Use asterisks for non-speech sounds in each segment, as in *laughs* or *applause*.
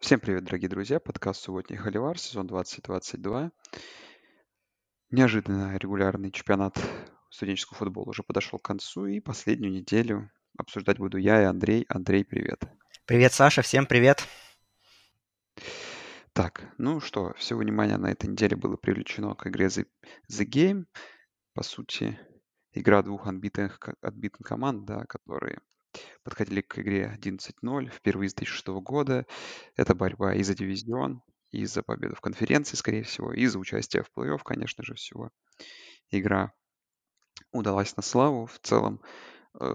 Всем привет, дорогие друзья! Подкаст «Субботний Холивар», сезон 2022. Неожиданно регулярный чемпионат студенческого футбола уже подошел к концу, и последнюю неделю обсуждать буду я и Андрей. Андрей, привет! Привет, Саша, всем привет! Так, ну что, все внимание на этой неделе было привлечено к игре The, The Game. По сути, игра двух отбитых, отбитых команд, да, которые подходили к игре 11-0 впервые с 2006 года. Это борьба и за дивизион, и за победу в конференции, скорее всего, и за участие в плей-офф, конечно же, всего. Игра удалась на славу в целом. Э,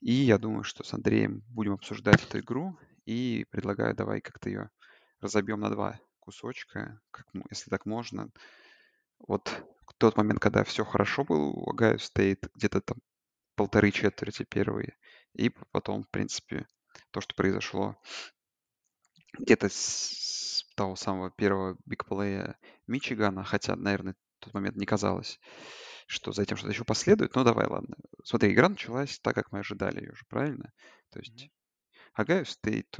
и я думаю, что с Андреем будем обсуждать эту игру. И предлагаю, давай как-то ее разобьем на два кусочка, как, если так можно. Вот тот момент, когда все хорошо было у Ohio State, где-то там полторы четверти первые, и потом, в принципе, то, что произошло где-то с того самого первого big play я Мичигана, хотя, наверное, в тот момент не казалось, что за этим что-то еще последует. Но давай, ладно. Смотри, игра началась так, как мы ожидали ее же, правильно? То есть Ohio State,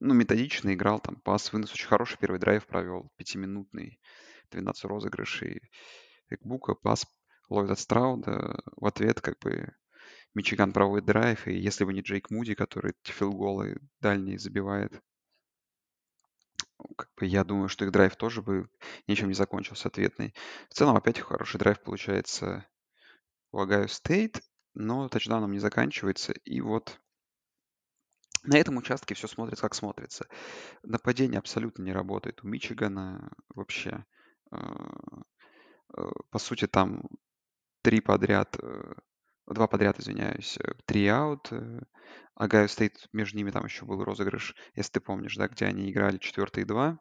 ну, методично играл, там, пас, вынос, очень хороший первый драйв провел, пятиминутный, 12 розыгрышей. Экбука, пас от Страуда, в ответ как бы Мичиган проводит драйв, и если бы не Джейк Муди, который филголы дальние забивает, как бы я думаю, что их драйв тоже бы ничем не закончился ответный. В целом опять хороший драйв получается у Ohio State, но тачдауном не заканчивается. И вот на этом участке все смотрится, как смотрится. Нападение абсолютно не работает. У Мичигана вообще, э, э, по сути, там три подряд, э, два подряд, извиняюсь, три аут. Ohio State, между ними там еще был розыгрыш, если ты помнишь, да, где они играли четвертые два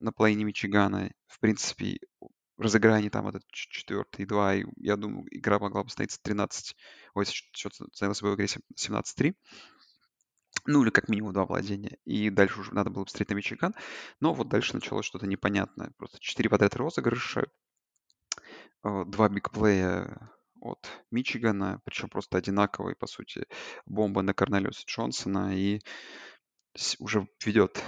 на половине Мичигана. В принципе, разыграй они там этот четвертый два, и я думаю, игра могла бы становиться 13, ой, счет становился бы в игре 17-3. Ну, или как минимум два владения. И дальше уже надо было посмотреть на Мичиган. Но вот дальше началось что-то непонятное. Просто четыре подряд розыгрыша, два бигплея от Мичигана, причем просто одинаковые, по сути, бомба на Корнелиуса Джонсона, и уже ведет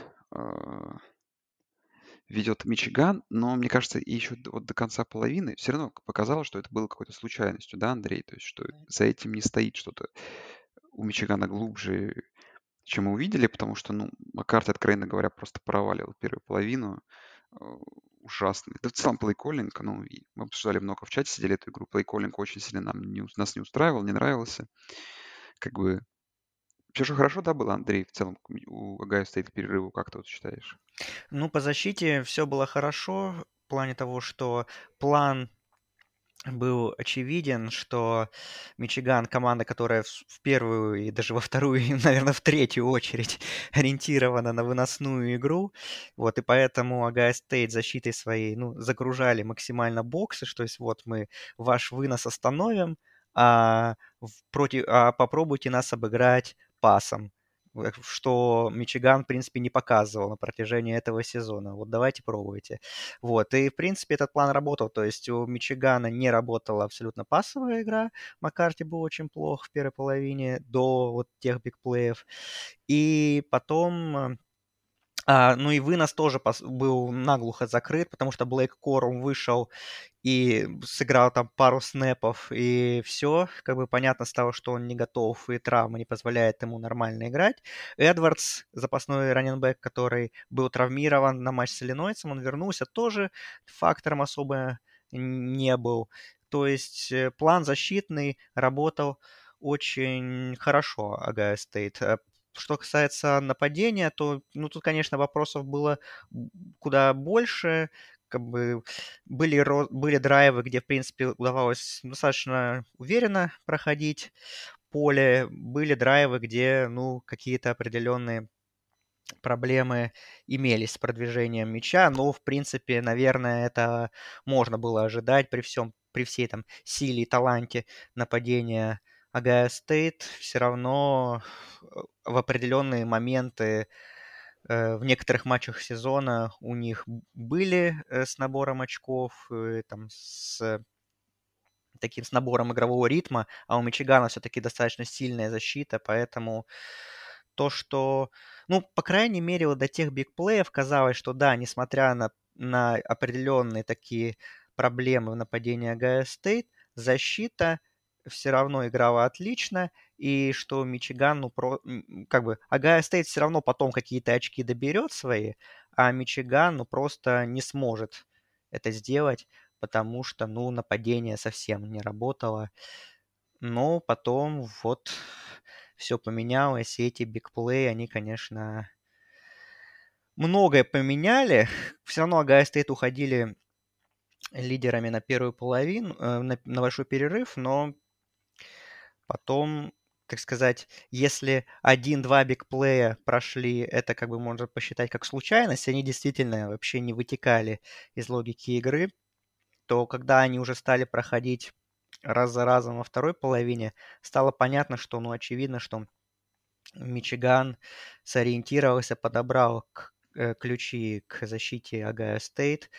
ведет Мичиган, но мне кажется, и еще вот до конца половины все равно показалось, что это было какой-то случайностью, да, Андрей? То есть, что за этим не стоит что-то у Мичигана глубже, чем мы увидели, потому что, ну, Маккарт, откровенно говоря, просто проваливал первую половину. Ужасный. Да целом плейколлинг, ну, мы обсуждали много в чате, сидели эту игру, плейколлинг очень сильно нам не, нас не устраивал, не нравился. Как бы все же хорошо, да, было, Андрей, в целом у Агая стоит перерыву, как ты вот считаешь? Ну, по защите все было хорошо в плане того, что план был очевиден, что Мичиган команда, которая в первую и даже во вторую, и, *laughs* наверное, в третью очередь *laughs* ориентирована на выносную игру. Вот, и поэтому Агая Стейт защитой своей, ну, загружали максимально боксы, что есть вот мы ваш вынос остановим, а, против, а попробуйте нас обыграть пасом, что Мичиган, в принципе, не показывал на протяжении этого сезона. Вот давайте пробуйте. Вот, и, в принципе, этот план работал. То есть у Мичигана не работала абсолютно пасовая игра. Маккарти был очень плох в первой половине до вот тех бигплеев. И потом а, ну и вынос тоже был наглухо закрыт, потому что Блейк Корум вышел и сыграл там пару снэпов, и все, как бы понятно стало, что он не готов, и травма не позволяет ему нормально играть. Эдвардс, запасной раненбэк, который был травмирован на матч с Иллинойцем, он вернулся, тоже фактором особо не был. То есть э, план защитный работал очень хорошо Ohio State. Что касается нападения, то, ну, тут, конечно, вопросов было куда больше. Как бы были, были драйвы, где, в принципе, удавалось достаточно уверенно проходить поле. Были драйвы, где, ну, какие-то определенные проблемы имелись с продвижением мяча, но, в принципе, наверное, это можно было ожидать при всем, при всей там силе и таланте нападения Агая Стейт все равно э, в определенные моменты э, в некоторых матчах сезона у них были э, с набором очков, там, с таким с набором игрового ритма, а у Мичигана все-таки достаточно сильная защита, поэтому то, что, ну, по крайней мере, вот до тех big play ев казалось, что да, несмотря на, на определенные такие проблемы в нападении Ohio State, защита все равно играла отлично, и что Мичиган, ну, про, как бы, Ohio State все равно потом какие-то очки доберет свои, а Мичиган, ну, просто не сможет это сделать, потому что, ну, нападение совсем не работало. Но потом вот все поменялось, и эти бигплей, они, конечно, многое поменяли. Все равно Агая Стейт уходили лидерами на первую половину, э, на, на большой перерыв, но потом, как сказать, если один-два бигплея прошли, это как бы можно посчитать как случайность, они действительно вообще не вытекали из логики игры, то когда они уже стали проходить раз за разом во второй половине, стало понятно, что, ну, очевидно, что Мичиган сориентировался, подобрал э, ключи к защите Ohio State,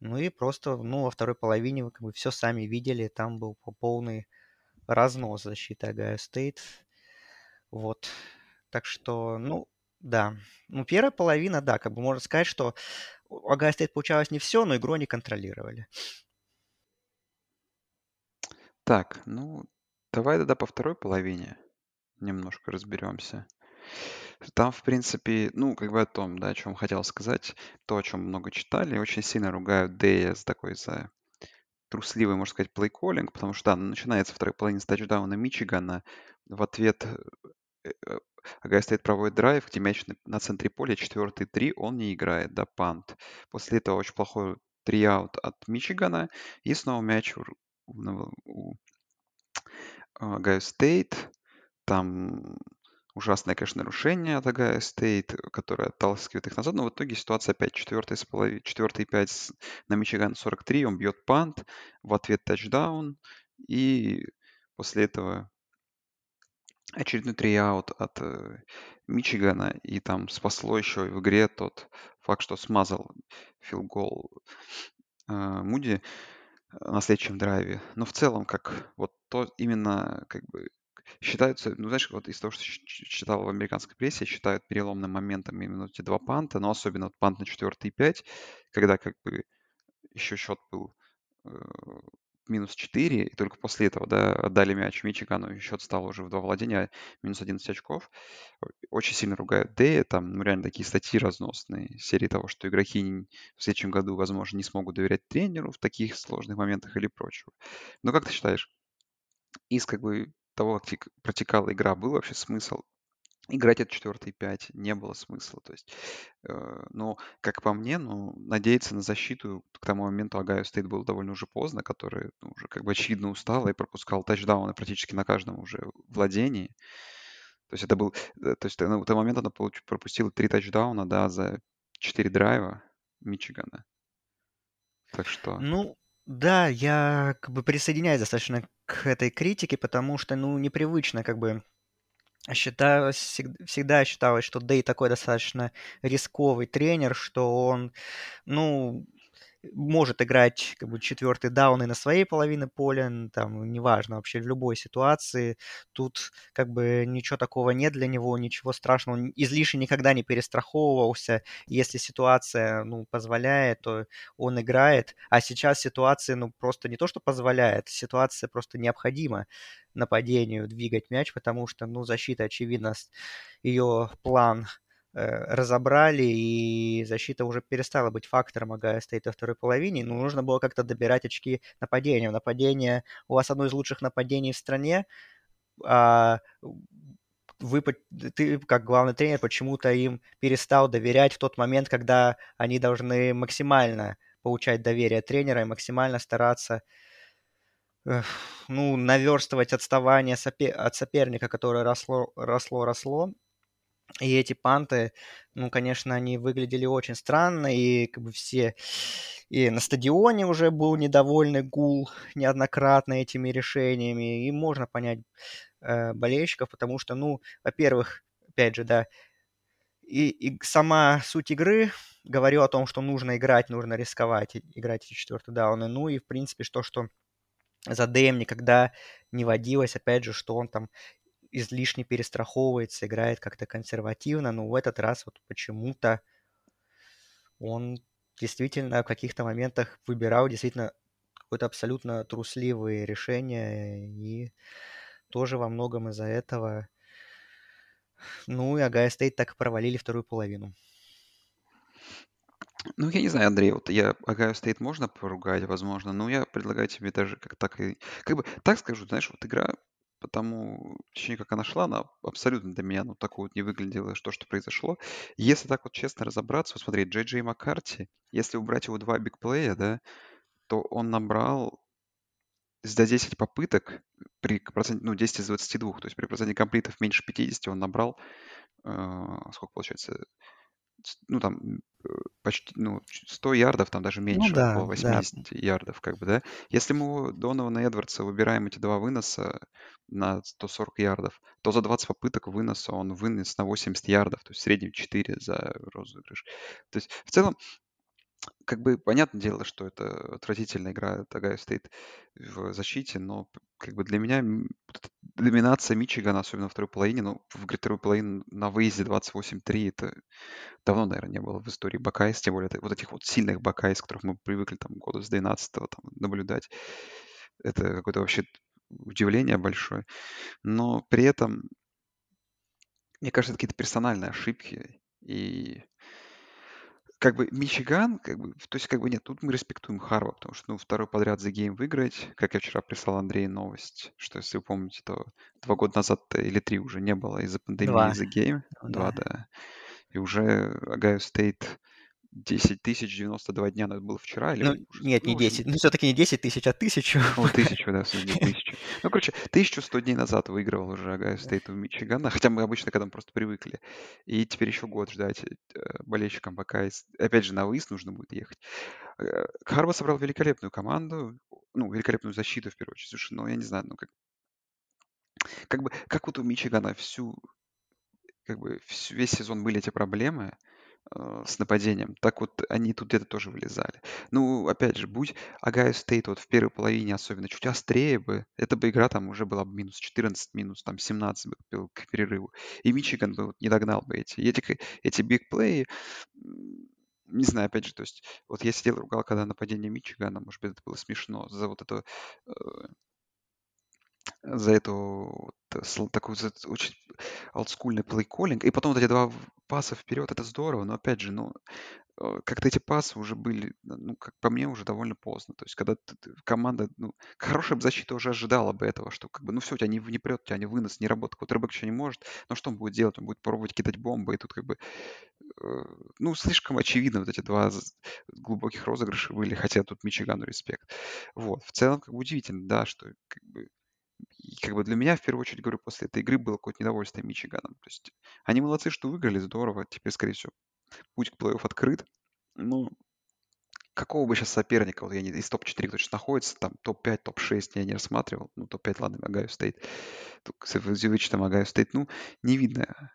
ну и просто, ну, во второй половине вы как бы все сами видели, там был полный разнос защиты Ohio State. Вот. Так что, ну, да. Ну, первая половина, да, как бы можно сказать, что у Агая Стейт получалось не все, но игру они контролировали. Так, ну, давай тогда по второй половине немножко разберемся. Там, в принципе, ну, как бы о том, да, о чем хотел сказать, то, о чем много читали, очень сильно ругают Дэя за такой за трусливый, можно сказать, плейколлинг, потому что, да, начинается вторая половина с тачдауна Мичигана, в ответ э, э, Ohio State проводит драйв, где мяч на, на центре поля, четвертый три, он не играет, да, punt. После этого очень плохой три-аут от Мичигана, и снова мяч у, у, у Ohio State, там ужасное, конечно, нарушение от Ohio State, которое отталкивает их назад, но в итоге ситуация опять четвертый с половиной, четвертый пять на Мичиган 43, он бьет punt, в ответ тачдаун, и после этого очередной три-аут от э, Мичигана, и там спасло еще в игре тот факт, что смазал филгол э, Муди э, на следующем драйве. Но в целом, как вот то именно как бы считаются, ну знаешь, вот из того, что читал в американской прессе, считают переломным моментом именно эти два панта, но особенно вот пант на 4 и 5, когда как бы еще счет был э, минус 4, и только после этого, да, отдали мяч Мичигану, и счет стал уже в два владения, минус 11 очков. Очень сильно ругают Дэя, там, ну, реально такие статьи разносные, серии того, что игроки в следующем году, возможно, не смогут доверять тренеру в таких сложных моментах или прочего. Но как ты считаешь, из как бы того, как протекала игра, был вообще смысл играть от 4 5 не было смысла. То есть, э, ну, как по мне, ну, надеяться на защиту к тому моменту Ohio State был довольно уже поздно, который ну, уже как бы очевидно устал и пропускал тачдауны практически на каждом уже владении. То есть это был, э, то есть на тот момент она получ, пропустила три тачдауна, да, за четыре драйва Мичигана. Так что... Ну, да, я как бы присоединяюсь достаточно к этой критике, потому что, ну, непривычно как бы считалось, всегда считалось, что Дэй такой достаточно рисковый тренер, что он, ну, может играть как бы четвертый даун и на своей половине поля, там, неважно, вообще в любой ситуации. Тут как бы ничего такого нет для него, ничего страшного. Он излишне никогда не перестраховывался. Если ситуация, ну, позволяет, то он играет. А сейчас ситуация, ну, просто не то, что позволяет, ситуация просто необходима нападению двигать мяч, потому что, ну, защита, очевидно, ее план разобрали, и защита уже перестала быть фактором Агая стоит во второй половине, но нужно было как-то добирать очки нападения. Нападение у вас одно из лучших нападений в стране, а вы, ты, как главный тренер, почему-то им перестал доверять в тот момент, когда они должны максимально получать доверие тренера и максимально стараться ну, наверстывать отставание от соперника, которое росло, росло, росло. И эти панты, ну, конечно, они выглядели очень странно, и как бы все... И на стадионе уже был недовольный гул неоднократно этими решениями, и можно понять э, болельщиков, потому что, ну, во-первых, опять же, да, и, и сама суть игры говорю о том, что нужно играть, нужно рисковать, играть эти четвертые дауны. Ну и, в принципе, что, что за Дэем никогда не водилось, опять же, что он там излишне перестраховывается, играет как-то консервативно, но в этот раз вот почему-то он действительно в каких-то моментах выбирал действительно какое-то абсолютно трусливые решения, и тоже во многом из-за этого ну, и Ohio State так и провалили вторую половину. Ну, я не знаю, Андрей, вот я Ohio State можно поругать, возможно, но я предлагаю тебе даже как так и... Как бы так скажу, знаешь, вот игра потому, точнее, как она шла, она абсолютно для меня, ну, такой вот не выглядела, что, что произошло. Если так вот честно разобраться, вот смотри, Джей Джей Маккарти, если убрать его два big play я, да, то он набрал за 10 попыток при проценте, ну, 10 из 22, то есть при проценте complete ов меньше 50 он набрал, э, сколько получается, ну, там, почти, ну, 100 ярдов, там даже Ну меньше, да, около да. 80 ярдов, как бы, да. Если мы у Донована Эдвардса выбираем эти два выноса на 140 ярдов, то за 20 попыток выноса он вынес на 80 ярдов, то есть в среднем 4 за розыгрыш. То есть в целом как бы понятное дело, что это отвратительная игра от Стейт в защите, но как бы для меня доминация Мичигана, особенно во второй половине, ну, в второй половине на выезде 28-3, это давно, наверное, не было в истории Buckeyes, тем более это, вот этих вот сильных Buckeyes, которых мы привыкли там года с 12 там, наблюдать. Это какое-то вообще удивление большое. Но при этом, мне кажется, это какие-то персональные ошибки. И как бы Мичиган, как бы, то есть как бы нет, тут мы респектуем Харбо, потому что, ну, второй подряд The Game выиграть, как я вчера прислал Андрею новость, что, если вы помните, то два года назад или три уже не было из-за пандемии The Game, два, да. да, и уже Ohio State 10 тысяч 92 дня, это было вчера или Ну, уже- нет, ну, не в общем, 10. Ну, все-таки не 10 тысяч, а тысячу. ну, *laughs* тысячу, да, тысячу. Ну, короче, 1100 дней назад выигрывал уже Ohio State у Мичигана, хотя мы обычно к этому просто привыкли. И теперь еще год ждать э, болельщикам пока, опять же, на выезд нужно будет ехать. Э, Харбо собрал великолепную команду, ну, великолепную защиту, в первую очередь. Слушай, ну, я не знаю, ну, как, как бы, как вот у Мичигана всю, как бы, весь сезон были эти проблемы, с нападением, так вот они тут где-то тоже вылезали. Ну, опять же, будь Огайо Стейт вот в первой половине особенно чуть острее бы, эта бы игра там уже была бы минус 14, минус там 17 бы был к перерыву. И Мичиган бы вот не догнал бы эти. Эти, эти big play и, не знаю, опять же, то есть вот я сидел ругал, когда нападение Мичигана, может быть, это было смешно, за вот это э, за эту сл- такую за- очень олдскульный плей-коллинг. И потом вот эти два паса вперед, это здорово, но опять же, ну, э, как-то эти пасы уже были, ну, как по мне, уже довольно поздно. То есть, когда ты- команда, ну, *laughs* хорошая бы защита уже ожидала бы этого, что как бы, ну, все, у тебя не, не прет, у тебя не вынос, не работает. Квотербек еще не может, но что он будет делать? Он будет пробовать кидать бомбы, и тут как бы, э, ну, слишком очевидно вот эти два глубоких розыгрыша были, хотя тут Мичигану респект. Вот, в целом, как бы удивительно, да, что как бы и как бы для меня, в первую очередь, говорю, после этой игры было какое-то недовольство Мичиганом. То есть они молодцы, что выиграли, здорово. Теперь, скорее всего, путь к плей-офф открыт. Ну, какого бы сейчас соперника, вот я не из топ-4, кто сейчас находится, там топ-5, топ-6 я не рассматривал. Ну, топ-5, ладно, Огайо. Тут, с вычетом Огайо Стейт, ну, не видно.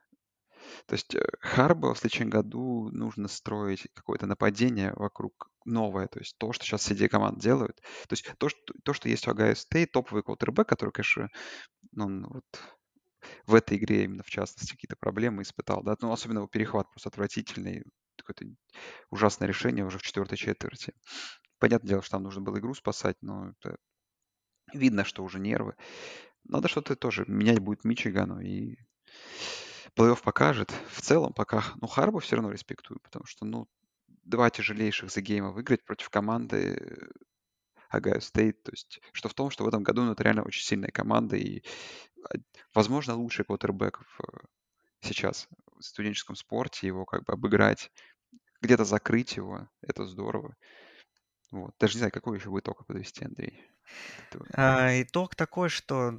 То есть э, Харбо в следующем году нужно строить какое-то нападение вокруг новое, то есть то, что сейчас две команды делают. То есть то, что, то, что есть у Огайо Стейт, топовый квотербек, который, конечно, он вот в этой игре именно в частности какие-то проблемы испытал, да, ну, особенно его перехват просто отвратительный, какое-то ужасное решение уже в четвертой четверти. Понятное дело, что там нужно было игру спасать, но это видно, что уже нервы. Надо что-то тоже менять будет Мичигану, и плей-офф покажет. В целом пока, ну, Харбу все равно респектую, потому что, ну, два тяжелейших The Game а выиграть против команды Огайо Стейт, то есть, что в том, что в этом году ну, это реально очень сильная команда, и, а, возможно, лучший квотербек сейчас в студенческом спорте, его как бы обыграть, где-то закрыть его, это здорово. Вот. Даже не знаю, какой еще будет итог подвести, Андрей. А, итог такой, что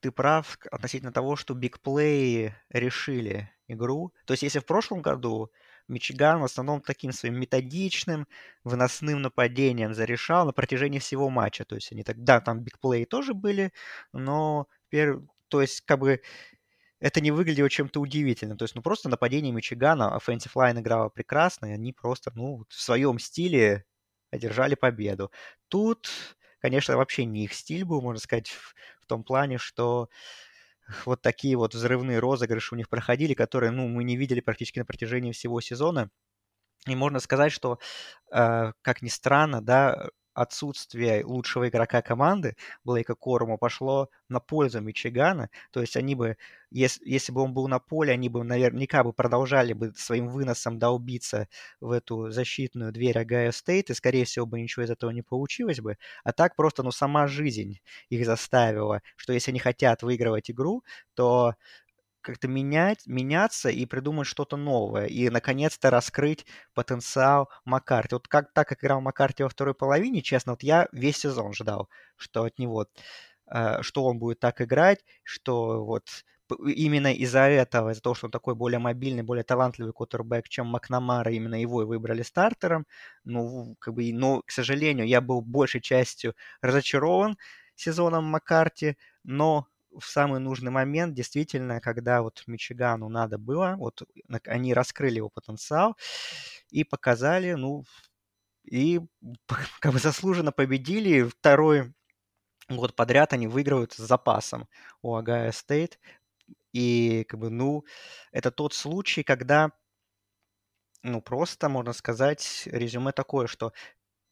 ты прав относительно того, что бигплеи решили игру. То есть если в прошлом году Мичиган в основном таким своим методичным, выносным нападением зарешал на протяжении всего матча. То есть они так, да, там бигплеи тоже были, но пер- то есть как бы это не выглядело чем-то удивительным. То есть, ну, просто нападение Мичигана, offensive line играла прекрасно, и они просто, ну, в своем стиле одержали победу. Тут, конечно, вообще не их стиль был, можно сказать, в, в том плане, что вот такие вот взрывные розыгрыши у них проходили, которые, ну, мы не видели практически на протяжении всего сезона. И можно сказать, что, э, как ни странно, да, отсутствие лучшего игрока команды Блейка Коруму пошло на пользу Мичигана. То есть они бы, если, если бы он был на поле, они бы наверняка бы продолжали бы своим выносом долбиться в эту защитную дверь Огайо Стейт, и, скорее всего, бы ничего из этого не получилось бы. А так просто, ну, сама жизнь их заставила, что если они хотят выигрывать игру, то как-то менять, меняться и придумать что-то новое. И, наконец-то, раскрыть потенциал Маккарти. Вот как, так как играл Маккарти во второй половине, честно, вот я весь сезон ждал, что от него, э, что он будет так играть, что вот именно из-за этого, из-за того, что он такой более мобильный, более талантливый квотербек, чем Макнамара, именно его и выбрали стартером. Ну, как бы, но, к сожалению, я был большей частью разочарован сезоном Маккарти, но в самый нужный момент, действительно, когда вот Мичигану надо было, вот они раскрыли его потенциал и показали, ну, и *laughs* как бы заслуженно победили. Второй год подряд они выигрывают с запасом у Агая Стейт. И как бы, ну, это тот случай, когда, ну, просто, можно сказать, резюме такое, что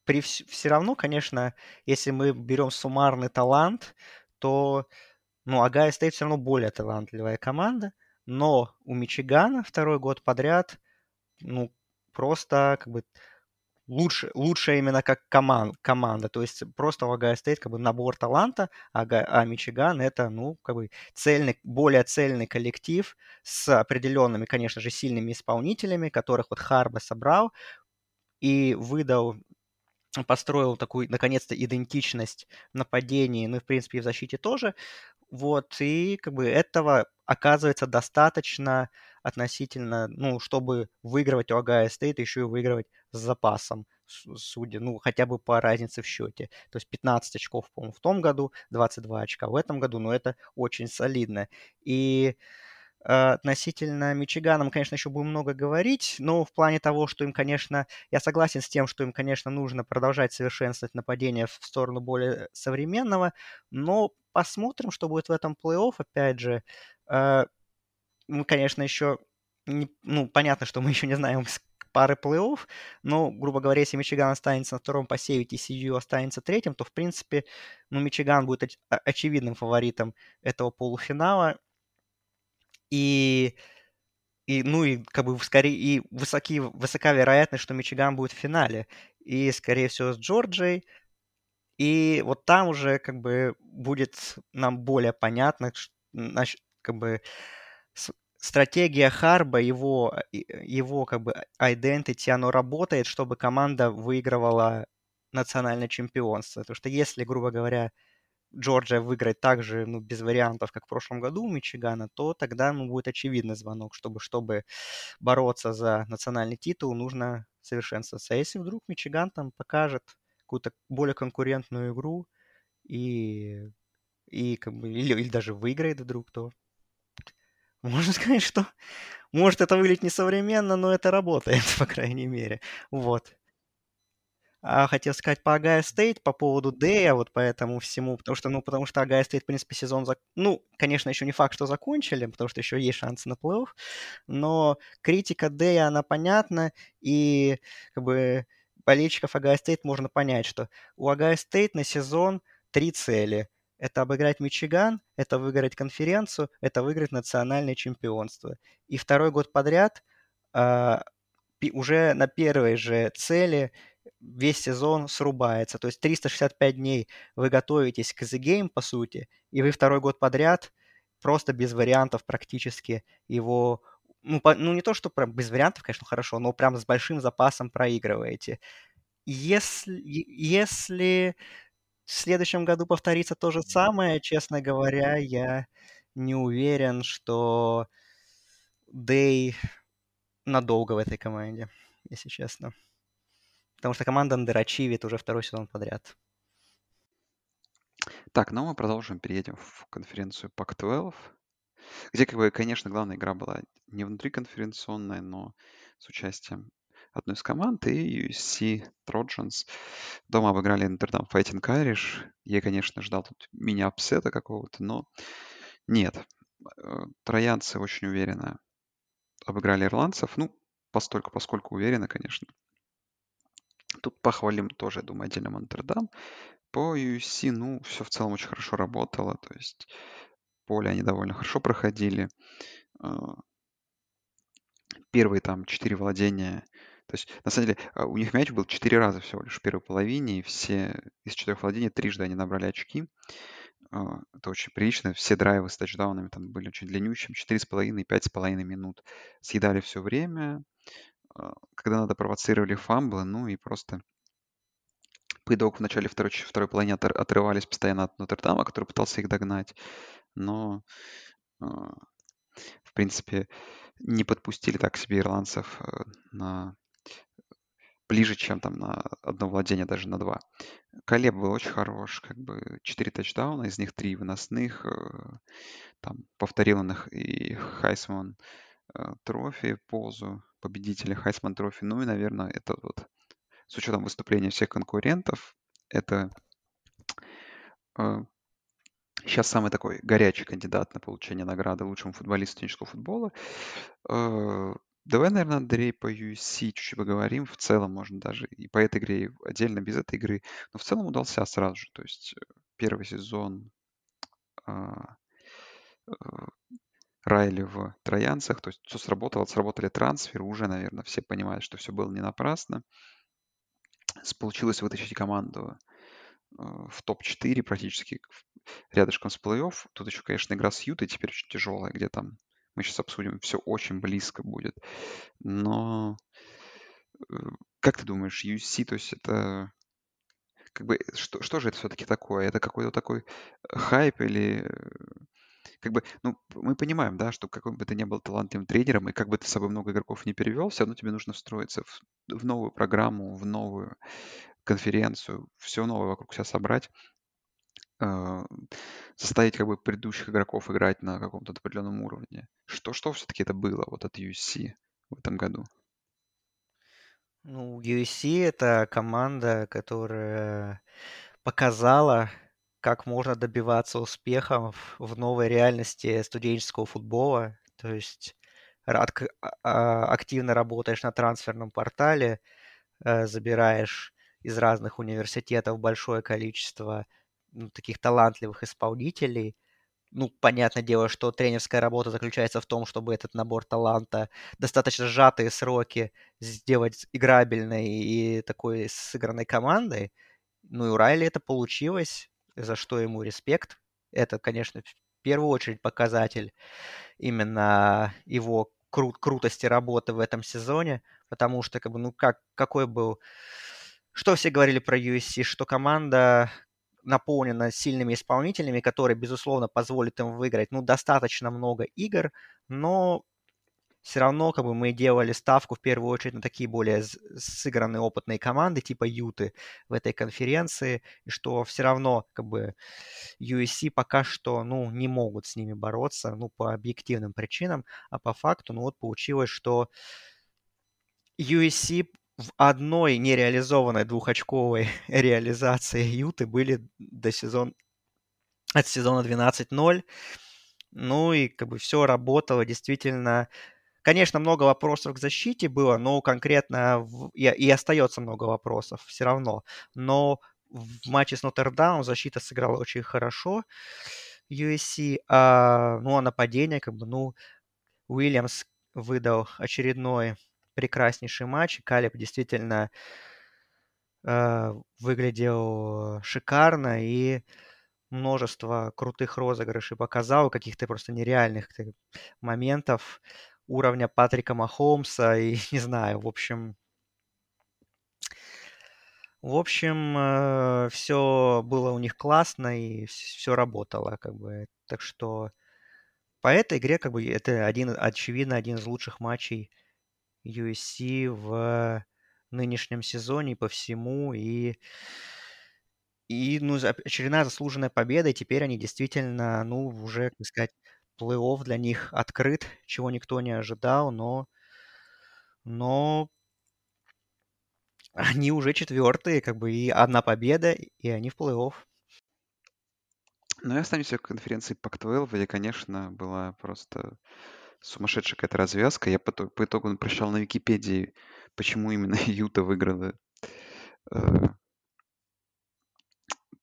при все равно, конечно, если мы берем суммарный талант, то ну, Огайо Стейт все равно более талантливая команда, но у Мичигана второй год подряд, ну, просто как бы лучше, лучше именно как команд, команда. То есть просто у Огайо Стейт как бы набор таланта, а, а Мичиган это, ну, как бы цельный, более цельный коллектив с определенными, конечно же, сильными исполнителями, которых вот Харба собрал и выдал построил такую, наконец-то, идентичность в нападении, ну и, в принципе, и в защите тоже. Вот, и как бы этого оказывается достаточно относительно, ну, чтобы выигрывать у Агая Стейт, еще и выигрывать с запасом, судя, ну, хотя бы по разнице в счете. То есть 15 очков, по-моему, в том году, 22 очка в этом году, но это очень солидно. И относительно Мичигана конечно, еще будем много говорить, но в плане того, что им, конечно, я согласен с тем, что им, конечно, нужно продолжать совершенствовать нападение в сторону более современного, но посмотрим, что будет в этом плей-офф, опять же. Э, мы, конечно, еще не, ну, понятно, что мы еще не знаем пары плей-офф, но, грубо говоря, если Мичиган останется на втором посеве, TCU останется третьим, то, в принципе, ну, Мичиган будет оч- очевидным фаворитом этого полуфинала, и, и ну и как бы скорее и высоки, высока вероятность, что Мичиган будет в финале. И, скорее всего, с Джорджией. И вот там уже как бы будет нам более понятно, как бы стратегия Харба, его, его как бы identity, оно работает, чтобы команда выигрывала национальное чемпионство. Потому что если, грубо говоря, Джорджия выиграть так же, ну, без вариантов, как в прошлом году у Мичигана, то тогда, ну, будет очевидный звонок, чтобы, чтобы бороться за национальный титул, нужно совершенствоваться. А если вдруг Мичиган там покажет какую-то более конкурентную игру и, и как бы, или, или даже выиграет вдруг, то можно *laughs* сказать, что может это выглядеть несовременно, но это работает, *laughs* по крайней мере. Вот а, хотел сказать по Огайо Стейт по поводу Дэя, вот по этому всему, потому что, ну, потому что Огайо Стейт, в принципе, сезон, зак... ну, конечно, еще не факт, что закончили, потому что еще есть шансы на плей-офф, но критика Дэя, она понятна, и, как бы, болельщиков Огайо Стейт можно понять, что у Огайо Стейт на сезон три цели. Это обыграть Мичиган, это выиграть конференцию, это выиграть национальное чемпионство. И второй год подряд э, уже на первой же цели весь сезон срубается. То есть 365 дней вы готовитесь к The Game, по сути, и вы второй год подряд просто без вариантов практически его... Ну, по, ну не то, что прям без вариантов, конечно, хорошо, но прям с большим запасом проигрываете. Если, если в следующем году повторится то же самое, честно говоря, я не уверен, что Дэй надолго в этой команде, если честно. Потому что команда андерачивит уже второй сезон подряд. Так, ну мы продолжим, переедем в конференцию Pac-12, где, как бы, конечно, главная игра была не внутриконференционная, но с участием одной из команд, и USC Trojans дома обыграли Dame Fighting Irish. Я, конечно, ждал тут мини-апсета какого-то, но нет. э, троянцы очень уверенно обыграли ирландцев. Ну, постольку, поскольку уверенно, конечно. Тут похвалим тоже, я думаю, отдельно Монтердам. По UFC, ну, все в целом очень хорошо работало. То есть поле они довольно хорошо проходили. А, первые там четыре владения. То есть, на самом деле, а, у них мяч был четыре раза всего лишь в первой половине, и все из четырех владений трижды они набрали очки. А, это очень прилично. Все драйвы с тачдаунами там были очень длиннющими. Четыре с половиной, пять с половиной минут. Съедали все время. Когда надо, провоцировали фамблы, ну и просто итогу в начале второй, второй половины отрывались постоянно от Нотр-Дама, который пытался их догнать. Но, в принципе, не подпустили так себе ирландцев э, на ближе, чем там на одно владение, даже на два. Колеб был очень хорош, как бы 4 тачдауна, из них 3 выносных, э, там повторил он их и Хайсман э, трофи, позу победителя Хайсман трофи. Ну и, наверное, это вот с учетом выступления всех конкурентов, это сейчас самый такой горячий кандидат на получение награды лучшему футболисту технического футбола. Э, давай, наверное, Андрей, по USC чуть-чуть поговорим. В целом, можно даже и по этой игре, и отдельно без этой игры. Но в целом удался сразу же. То есть э, первый сезон а, э, Райли в Троянцах. То есть все сработало, сработали трансферы. Уже, наверное, все понимают, что все было не напрасно. Получилось вытащить команду в топ-4 практически рядышком с плей-офф. Тут еще, конечно, игра с Ютой теперь очень тяжелая, где там мы сейчас обсудим, все очень близко будет. Но э, как ты думаешь, USC, то есть это как бы что, что же это все-таки такое? Это какой-то такой хайп или как бы, ну, мы понимаем, да, что какой бы ты ни был талантливым тренером, и как бы ты с собой много игроков не перевел, все равно тебе нужно встроиться в, в новую программу, в новую конференцию, все новое вокруг себя собрать. А, заставить как бы предыдущих игроков играть на каком-то определенном уровне. Что, что все-таки это было вот от USC в этом году? Ну, USC это команда, которая показала, как можно добиваться успехов в новой реальности студенческого футбола. То есть а, активно работаешь на трансферном портале, э, забираешь из разных университетов большое количество ну, таких талантливых исполнителей. Ну, понятное дело, что тренерская работа заключается в том, чтобы этот набор таланта достаточно сжатые сроки сделать играбельной и такой сыгранной командой. Ну и у Райли это получилось, за что ему респект. Это, конечно, в первую очередь показатель именно его кру- крутости работы в этом сезоне, потому что, как бы, ну как, какой был... Что все говорили про USC, что команда наполнена сильными исполнителями, которые, безусловно, позволят им выиграть, ну, достаточно много игр, но все равно как бы мы делали ставку в первую очередь на такие более сыгранные опытные команды типа Юты в этой конференции, и что все равно как бы USC пока что ну не могут с ними бороться, ну по объективным причинам, а по факту ну вот получилось, что USC в одной нереализованной двухочковой *laughs* реализации Юты были до сезон... от сезона 12-0. Ну и как бы все работало действительно. Конечно, много вопросов к защите было, но конкретно в... и, и остается много вопросов все равно. Но в матче с Нотр-Дам защита сыграла очень хорошо. USC, а, ну а нападение, как бы, ну, Уильямс выдал очередной прекраснейший матч. Калиб действительно э, выглядел шикарно и множество крутых розыгрышей показал, каких-то просто нереальных моментов уровня Патрика Махомса и *laughs* не знаю, в общем... В общем, э, все было у них классно и все работало, как бы. Так что по этой игре, как бы, это один, очевидно, один из лучших матчей USC в нынешнем сезоне по всему. И, и ну, очередная заслуженная победа. И теперь они действительно, ну, уже, так сказать, плей-офф для них открыт, чего никто не ожидал, но, но они уже четвертые, как бы, и одна победа, и они в плей-офф. Ну и останемся в конференции Pac-12, где, конечно, была просто сумасшедшая какая-то развязка. Я по, по итогу прочитал на Википедии, почему именно *laughs* Юта выиграла, э,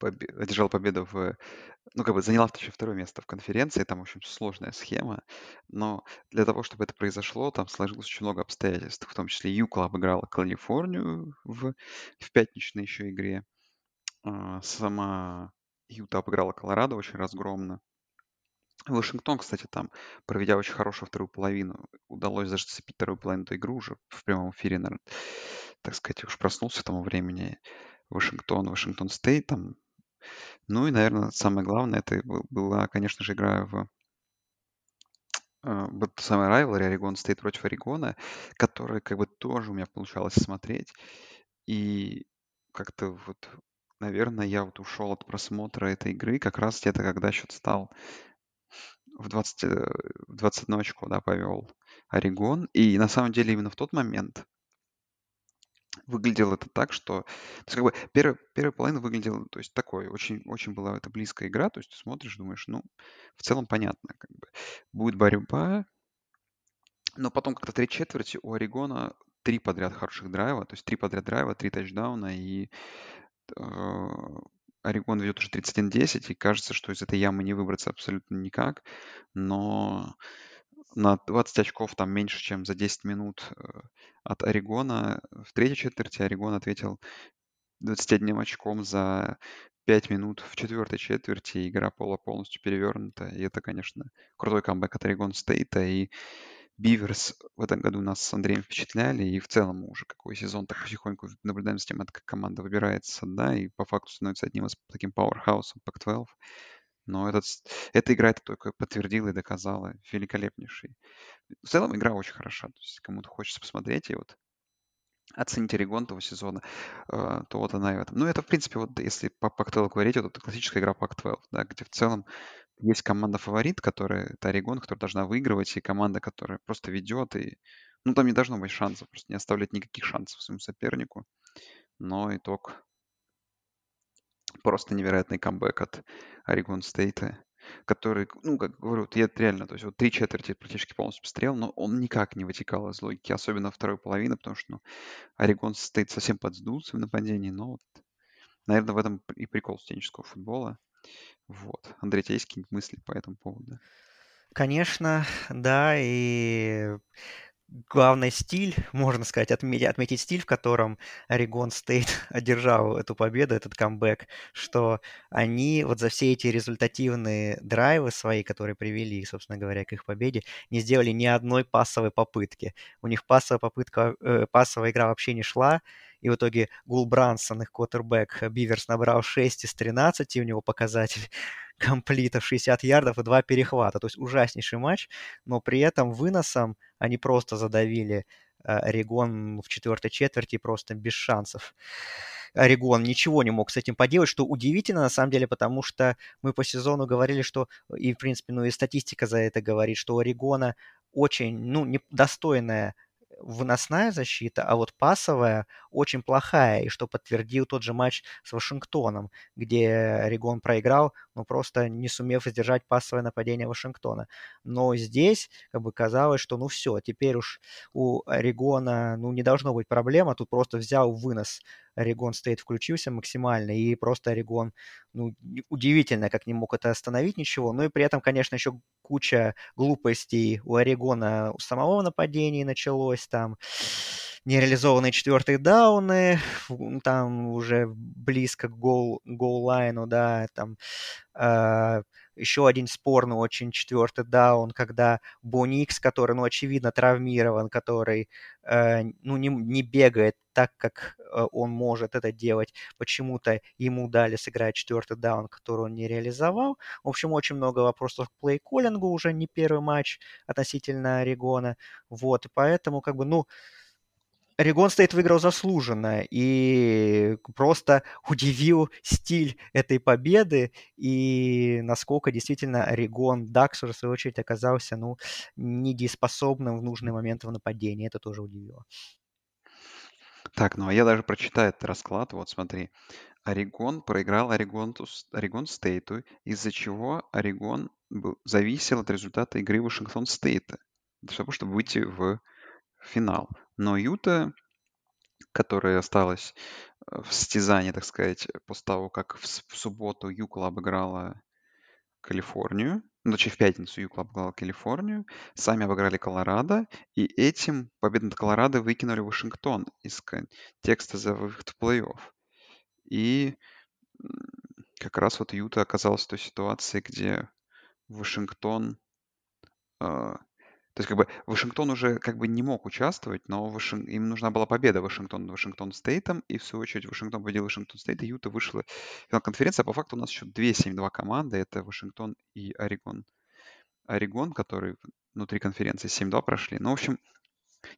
побе- одержал победу в... Ну, как бы заняла еще второе место в конференции. Там, в общем, сложная схема. Но для того, чтобы это произошло, там сложилось очень много обстоятельств. В том числе Юкла обыграла Калифорнию в, в пятничной еще игре. А, Сама Юта обыграла Колорадо очень разгромно. Вашингтон, кстати, там, проведя очень хорошую вторую половину, удалось даже зацепить вторую половину этой игры уже в прямом эфире, наверное, так сказать, уж проснулся к тому времени. Вашингтон, Вашингтон Стейт там. Ну и, наверное, самое главное, это был- была, конечно же, игра в э, вот самая rivalry Орегон Стейт против Орегона, которая как бы тоже у меня получалось смотреть. И как-то вот, наверное, я вот ушел от просмотра этой игры как раз где-то, когда счет стал в 20, э, в 21 очко, да, повел Орегон. И на самом деле именно в тот момент выглядело это так, что... То есть как бы первая, первая половина выглядела, то есть такой, очень, очень была это близкая игра, то есть ты смотришь, думаешь, ну, в целом понятно, как бы. Будет борьба, но потом как-то три четверти у Орегона три подряд хороших драйва, то есть три подряд драйва, три тачдауна, и э, Орегон ведет уже 31-10, и кажется, что из этой ямы не выбраться абсолютно никак, но на 20 очков там меньше, чем за 10 минут э, от Орегона. В третьей четверти Орегон ответил 21 очком за 5 минут в четвертой четверти. Игра пола полностью перевернута. И это, конечно, крутой камбэк от Орегон Стейта. И Биверс в этом году нас с Андреем впечатляли. И в целом уже какой сезон так потихоньку наблюдаем за тем, как команда выбирается, да, и по факту становится одним из таким пауэрхаусом Pac-12. Но этот, эта игра это только подтвердила и доказала. Великолепнейший. В целом игра очень хороша. То есть кому-то хочется посмотреть и вот оценить Орегон того сезона, э, то вот она и в этом. Ну, это, в принципе, вот если по Pac-12 говорить, вот это классическая игра Pac-12, да, где в целом есть команда-фаворит, которая, это Орегон, которая должна выигрывать, и команда, которая просто ведет, и, ну, там не должно быть шансов, просто не оставлять никаких шансов своему сопернику. Но итог просто невероятный камбэк от Орегон Стейта, который, ну, как говорю, я реально, то есть вот три четверти практически полностью посмотрел, но он никак не вытекал из логики, особенно второй половины, потому что, ну, Орегон Стейт совсем подсдулся в нападении, но вот, наверное, в этом и прикол студенческого футбола. Вот. Андрей, у тебя есть какие-нибудь мысли по этому поводу? Конечно, да, и главный стиль, можно сказать, отметить, отметить стиль, в котором Орегон Стейт *laughs* одержал эту победу, этот камбэк, что они вот за все эти результативные драйвы свои, которые привели, собственно говоря, к их победе, не сделали ни одной пассовой попытки. У них пассовая попытка, э, пассовая игра вообще не шла, и в итоге Гул Брансон, их квотербек, Биверс набрал 6 из 13, у него показатель *laughs* комплитов 60 ярдов и два перехвата. То есть ужаснейший матч, но при этом выносом они просто задавили э, Орегон в четвертой четверти просто без шансов. Орегон ничего не мог с этим поделать, что удивительно на самом деле, потому что мы по сезону говорили, что, и в принципе, ну и статистика за это говорит, что у Орегона очень, ну, недостойная выносная защита, а вот пасовая очень плохая, и что подтвердил тот же матч с Вашингтоном, где Орегон проиграл, ну просто не сумев сдержать пасовое нападение Вашингтона. Но здесь как бы казалось, что ну все, теперь уж у Орегона ну не должно быть проблем, а тут просто взял вынос Орегон Стейт включился максимально, и просто Орегон, ну, удивительно, как не мог это остановить ничего. Ну и при этом, конечно, еще куча глупостей у Орегона у самого нападения началось, там нереализованные четвертые дауны, там уже близко к гол, гол-лайну, да, там э, еще один спорный очень четвертый даун, когда Боникс, который, ну, очевидно, травмирован, который, э, ну, не, не бегает так, как э, он может это делать, почему-то ему дали сыграть четвертый даун, который он не реализовал. В общем, очень много вопросов к плей-коллингу, уже не первый матч относительно Орегона. Вот, и поэтому, как бы, ну, Орегон Стейт выиграл заслуженно и просто удивил стиль этой победы и насколько действительно Орегон Даксер, в свою очередь, оказался ну, недееспособным в нужный момент в нападении. Это тоже удивило. Так, ну а я даже прочитаю этот расклад. Вот смотри. Орегон проиграл Орегон Стейту, из-за чего Орегон зависел от результата игры Вашингтон Стейта, для того, чтобы выйти в финал. Но Юта, которая осталась э, в состязании, так сказать, после того, как в, в субботу Юкла обыграла Калифорнию, ну, точнее, в пятницу Юкла обыграла Калифорнию, сами обыграли Колорадо, и этим победу над Колорадо выкинули Вашингтон из текста за выход в плей-офф. И как раз вот Юта оказалась в той ситуации, где Вашингтон... э, то есть как бы Вашингтон уже как бы не мог участвовать, но Вашин- им нужна была победа Вашингтон над Вашингтон Стейтом, и в свою очередь Вашингтон победил Вашингтон Стейт, и Юта вышла в финал конференции, а по факту у нас еще две 7-2 команды, это Вашингтон и Орегон. Орегон, который внутри конференции 7-2 прошли. Ну, в общем,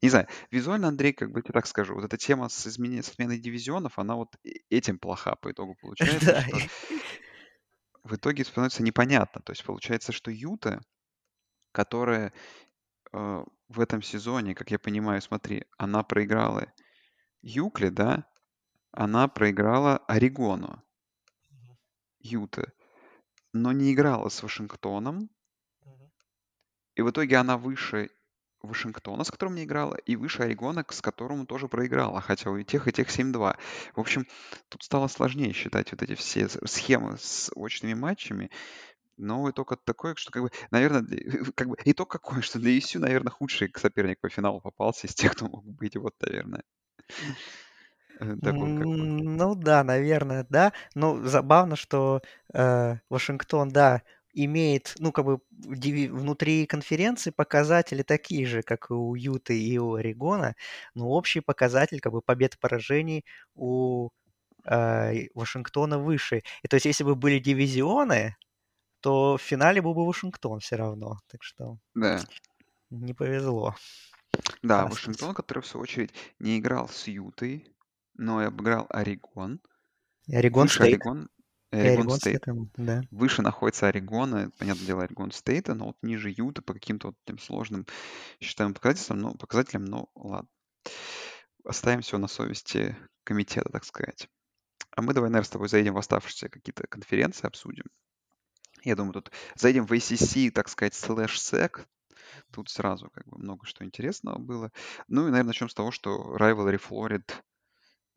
не знаю, визуально, Андрей, как бы я так скажу, вот эта тема с, изменением, с отменой дивизионов, она вот этим плоха по итогу *laughs* получается, в итоге становится непонятно. То есть получается, что Юта, которая э, в этом сезоне, как я понимаю, смотри, она проиграла Юкле, да, она проиграла Орегону, Юта, но не играла с Вашингтоном, и в итоге она выше Вашингтона, с которым не играла, и выше Орегона, с которым тоже проиграла, хотя у тех и тех 7-2. В общем, тут стало сложнее считать вот эти все схемы с очными матчами, но итог от такой, что, как бы, наверное, *laughs* как бы итог какой, что для ИСЮ, наверное, худший соперник по финалу попался из тех, кто мог быть, вот, наверное. Э, Ну да, наверное, да. Ну, забавно, что э, Вашингтон, да, имеет, ну, как бы внутри конференции показатели такие же, как и у Юты и у Орегона, но общий показатель, как бы побед и поражений у э, Вашингтона выше. И то есть, если бы были дивизионы, то в финале был бы Вашингтон все равно. Так что Да. не повезло Да, Астонс. Вашингтон, который, в свою очередь, не играл с Ютой, но и обыграл Орегон. И Орегон Выше Стейт. Орегон, Орегон Орегон Стейт. Стейт, да. Выше находится Орегон, понятное дело, Орегон Стейта, но вот ниже Юта по каким-то вот этим сложным считаем показателям, ну, показателям, ну, ладно. Оставим все на совести комитета, так сказать. А мы давай, наверное, с тобой зайдем в оставшиеся какие-то конференции, обсудим. Я думаю, тут зайдем в ACC, так сказать, слэш SEC. Тут сразу как бы много что интересного было. Ну и, наверное, начнем с того, что rivalry Флорид,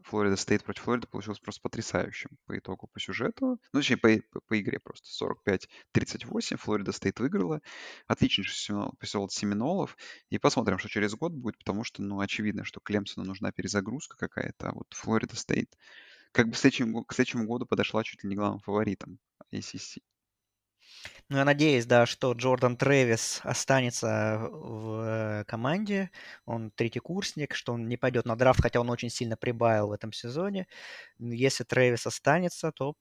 Флорида Стейт против Флориды получилось просто потрясающим по итогу, по сюжету. Ну, точнее, по, по- по игре просто. 45-38. Флорида Стейт выиграла. Отличнейший эпизод от Семинолов. И посмотрим, что через год будет, потому что, ну, очевидно, что Клемсону нужна перезагрузка какая-то, а вот Флорида Стейт как бы к следующему, к следующему году подошла чуть ли не главным фаворитом ACC. Ну, я надеюсь, да, что Джордан Трэвис останется в э, команде. Он третий курсник, что он не пойдет на драфт, хотя он очень сильно прибавил в этом сезоне. Если Трэвис останется, то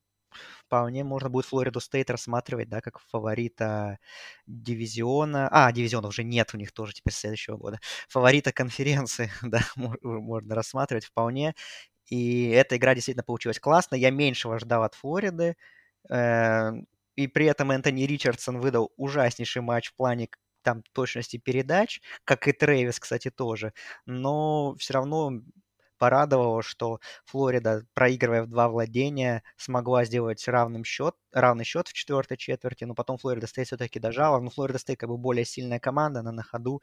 вполне можно будет Флориду Стейт рассматривать, да, как фаворита дивизиона. А, дивизиона уже нет у них тоже теперь следующего года. Фаворита конференции, *laughs* да, мо- можно рассматривать вполне. И эта игра действительно получилась классной. Я меньшего ждал от Флориды. И при этом Энтони Ричардсон выдал ужаснейший матч в плане там точности передач, как и Трэвис, кстати, тоже. Но все равно порадовало, что Флорида, проигрывая в два владения, смогла сделать равным счет, равный счет в четвертой четверти, но потом Флорида Стейт все-таки дожала. Но Флорида Стейт как бы более сильная команда, она на ходу,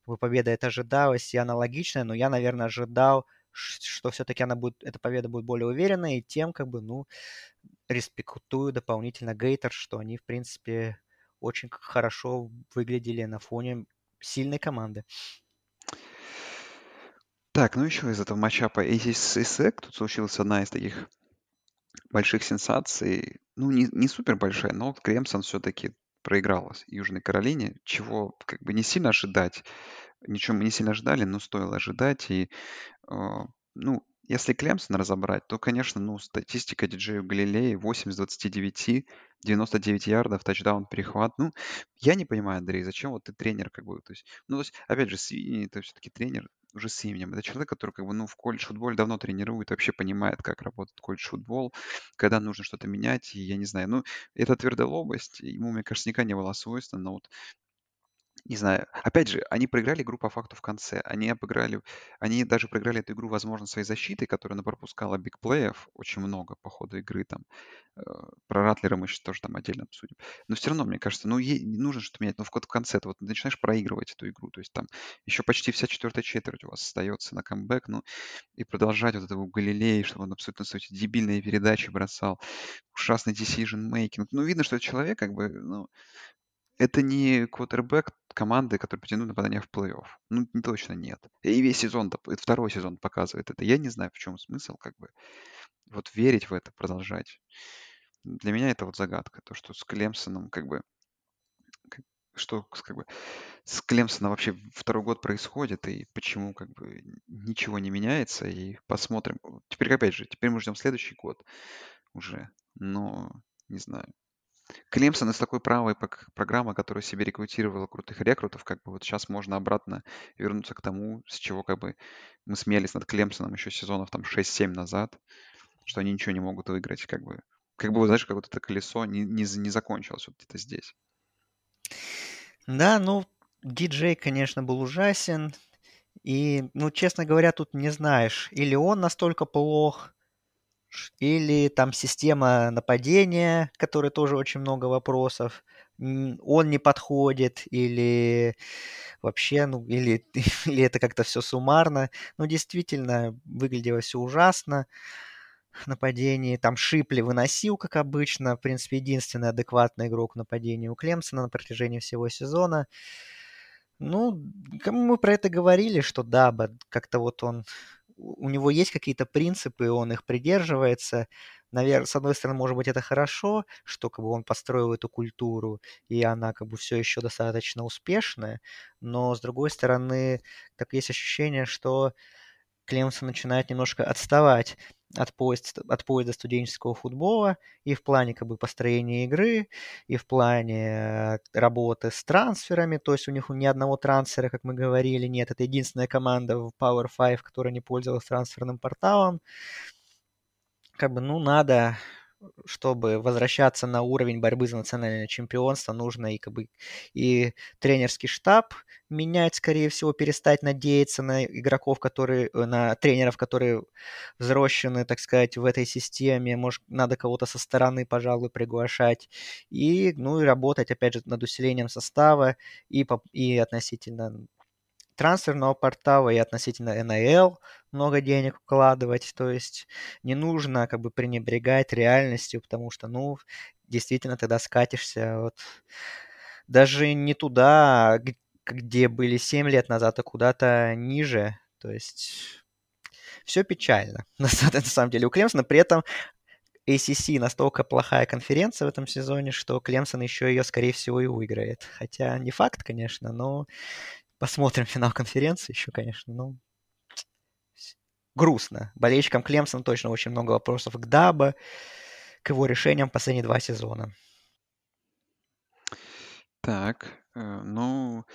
как бы победа это ожидалась и аналогичная, но я, наверное, ожидал, что все-таки она будет, эта победа будет более уверенной, и тем, как бы, ну, респектую дополнительно Гейторс, что они, в принципе, очень хорошо выглядели на фоне сильной команды. Так, ну еще из этого матчапа ACC SEC тут случилась одна из таких больших сенсаций. Ну, не, не супер большая, но Кремсон все-таки проиграла с Южной Каролине, чего как бы не сильно ожидать. Ничего мы не сильно ожидали, но стоило ожидать. И, э, ну, если Клемсон разобрать, то, конечно, ну, статистика диджею Галилеи 8 из 29, 99 ярдов, тачдаун, перехват. Ну, я не понимаю, Андрей, зачем вот ты тренер, как бы, то есть, ну, то есть, опять же, Свини, это все-таки тренер уже с именем. Это человек, который, как бы, ну, в колледж футболе давно тренирует, вообще понимает, как работает колледж футбол, когда нужно что-то менять, и я не знаю, ну, эта твердолобость, ему, мне кажется, никогда не была свойственна, но вот Не знаю. Опять же, они проиграли игру по факту в конце. Они обыграли, они даже проиграли эту игру, возможно, своей защитой, которая пропускала бигплеев очень много по ходу игры там. Э, Про Ратлера мы сейчас тоже там отдельно обсудим. Но все равно, мне кажется, ну, ей не нужно что-то менять. Но в в конце ты вот начинаешь проигрывать эту игру. То есть там еще почти вся четвертая четверть у вас остается на камбэк. Ну, и продолжать вот этого Галилея, чтобы он абсолютно свои дебильные передачи бросал. Ужасный decision making. Ну, видно, что этот человек как бы, ну, это не квотербек команды, который претендует на попадание в плей-офф. Ну, точно нет. И весь сезон, второй сезон показывает это. Я не знаю, в чем смысл, как бы, вот верить в это, продолжать. Для меня это вот загадка, то, что с Клемсоном, как бы, что как бы с Клемсоном вообще второй год происходит, и почему как бы ничего не меняется, и посмотрим. Теперь, опять же, теперь мы ждем следующий год уже, но не знаю. Клемсон из такой правой программы, которая себе рекрутировала крутых рекрутов, как бы вот сейчас можно обратно вернуться к тому, с чего как бы мы смеялись над Клемсоном еще сезонов там 6-7 назад, что они ничего не могут выиграть, как бы. Как бы, знаешь, как вот это колесо не, не, не закончилось вот где-то здесь. Да, ну, диджей, конечно, был ужасен. И, ну, честно говоря, тут не знаешь, или он настолько плох, или там система нападения, которой тоже очень много вопросов, он не подходит, или вообще, ну, или, *laughs* или это как-то все суммарно. Ну, действительно, выглядело все ужасно нападении. Там Шипли выносил, как обычно. В принципе, единственный адекватный игрок в нападении у Клемсона на протяжении всего сезона. Ну, мы про это говорили, что да, как-то вот он, у него есть какие-то принципы, он их придерживается. Наверное, с одной стороны, может быть, это хорошо, что как бы он построил эту культуру, и она как бы все еще достаточно успешная, но с другой стороны, так есть ощущение, что Клемсон начинает немножко отставать от поезда, от поезда студенческого футбола и в плане как бы построения игры, и в плане э, работы с трансферами. То есть у них ни одного трансфера, как мы говорили, нет. Это единственная команда в Power 5, которая не пользовалась трансферным порталом. Как бы, ну, надо чтобы возвращаться на уровень борьбы за национальное чемпионство, нужно и как бы и тренерский штаб менять, скорее всего, перестать надеяться на игроков, которые, э, на тренеров, которые взрослены, так сказать, в этой системе. Может, надо кого-то со стороны, пожалуй, приглашать. И, ну, и работать, опять же, над усилением состава и, по, и относительно трансферного портала и относительно НЛ много денег вкладывать. То есть не нужно как бы пренебрегать реальностью, потому что, ну, действительно тогда скатишься вот даже не туда, где были 7 лет назад, а куда-то ниже. То есть все печально, *laughs* на самом деле, у Клемсона. При этом ACC настолько плохая конференция в этом сезоне, что Клемсон еще ее, скорее всего, и выиграет. Хотя не факт, конечно, но Посмотрим финал конференции еще, конечно. Ну, с- грустно. Болельщикам Клемсон точно очень много вопросов к Даба, к его решениям последние два сезона. Так, э, ну,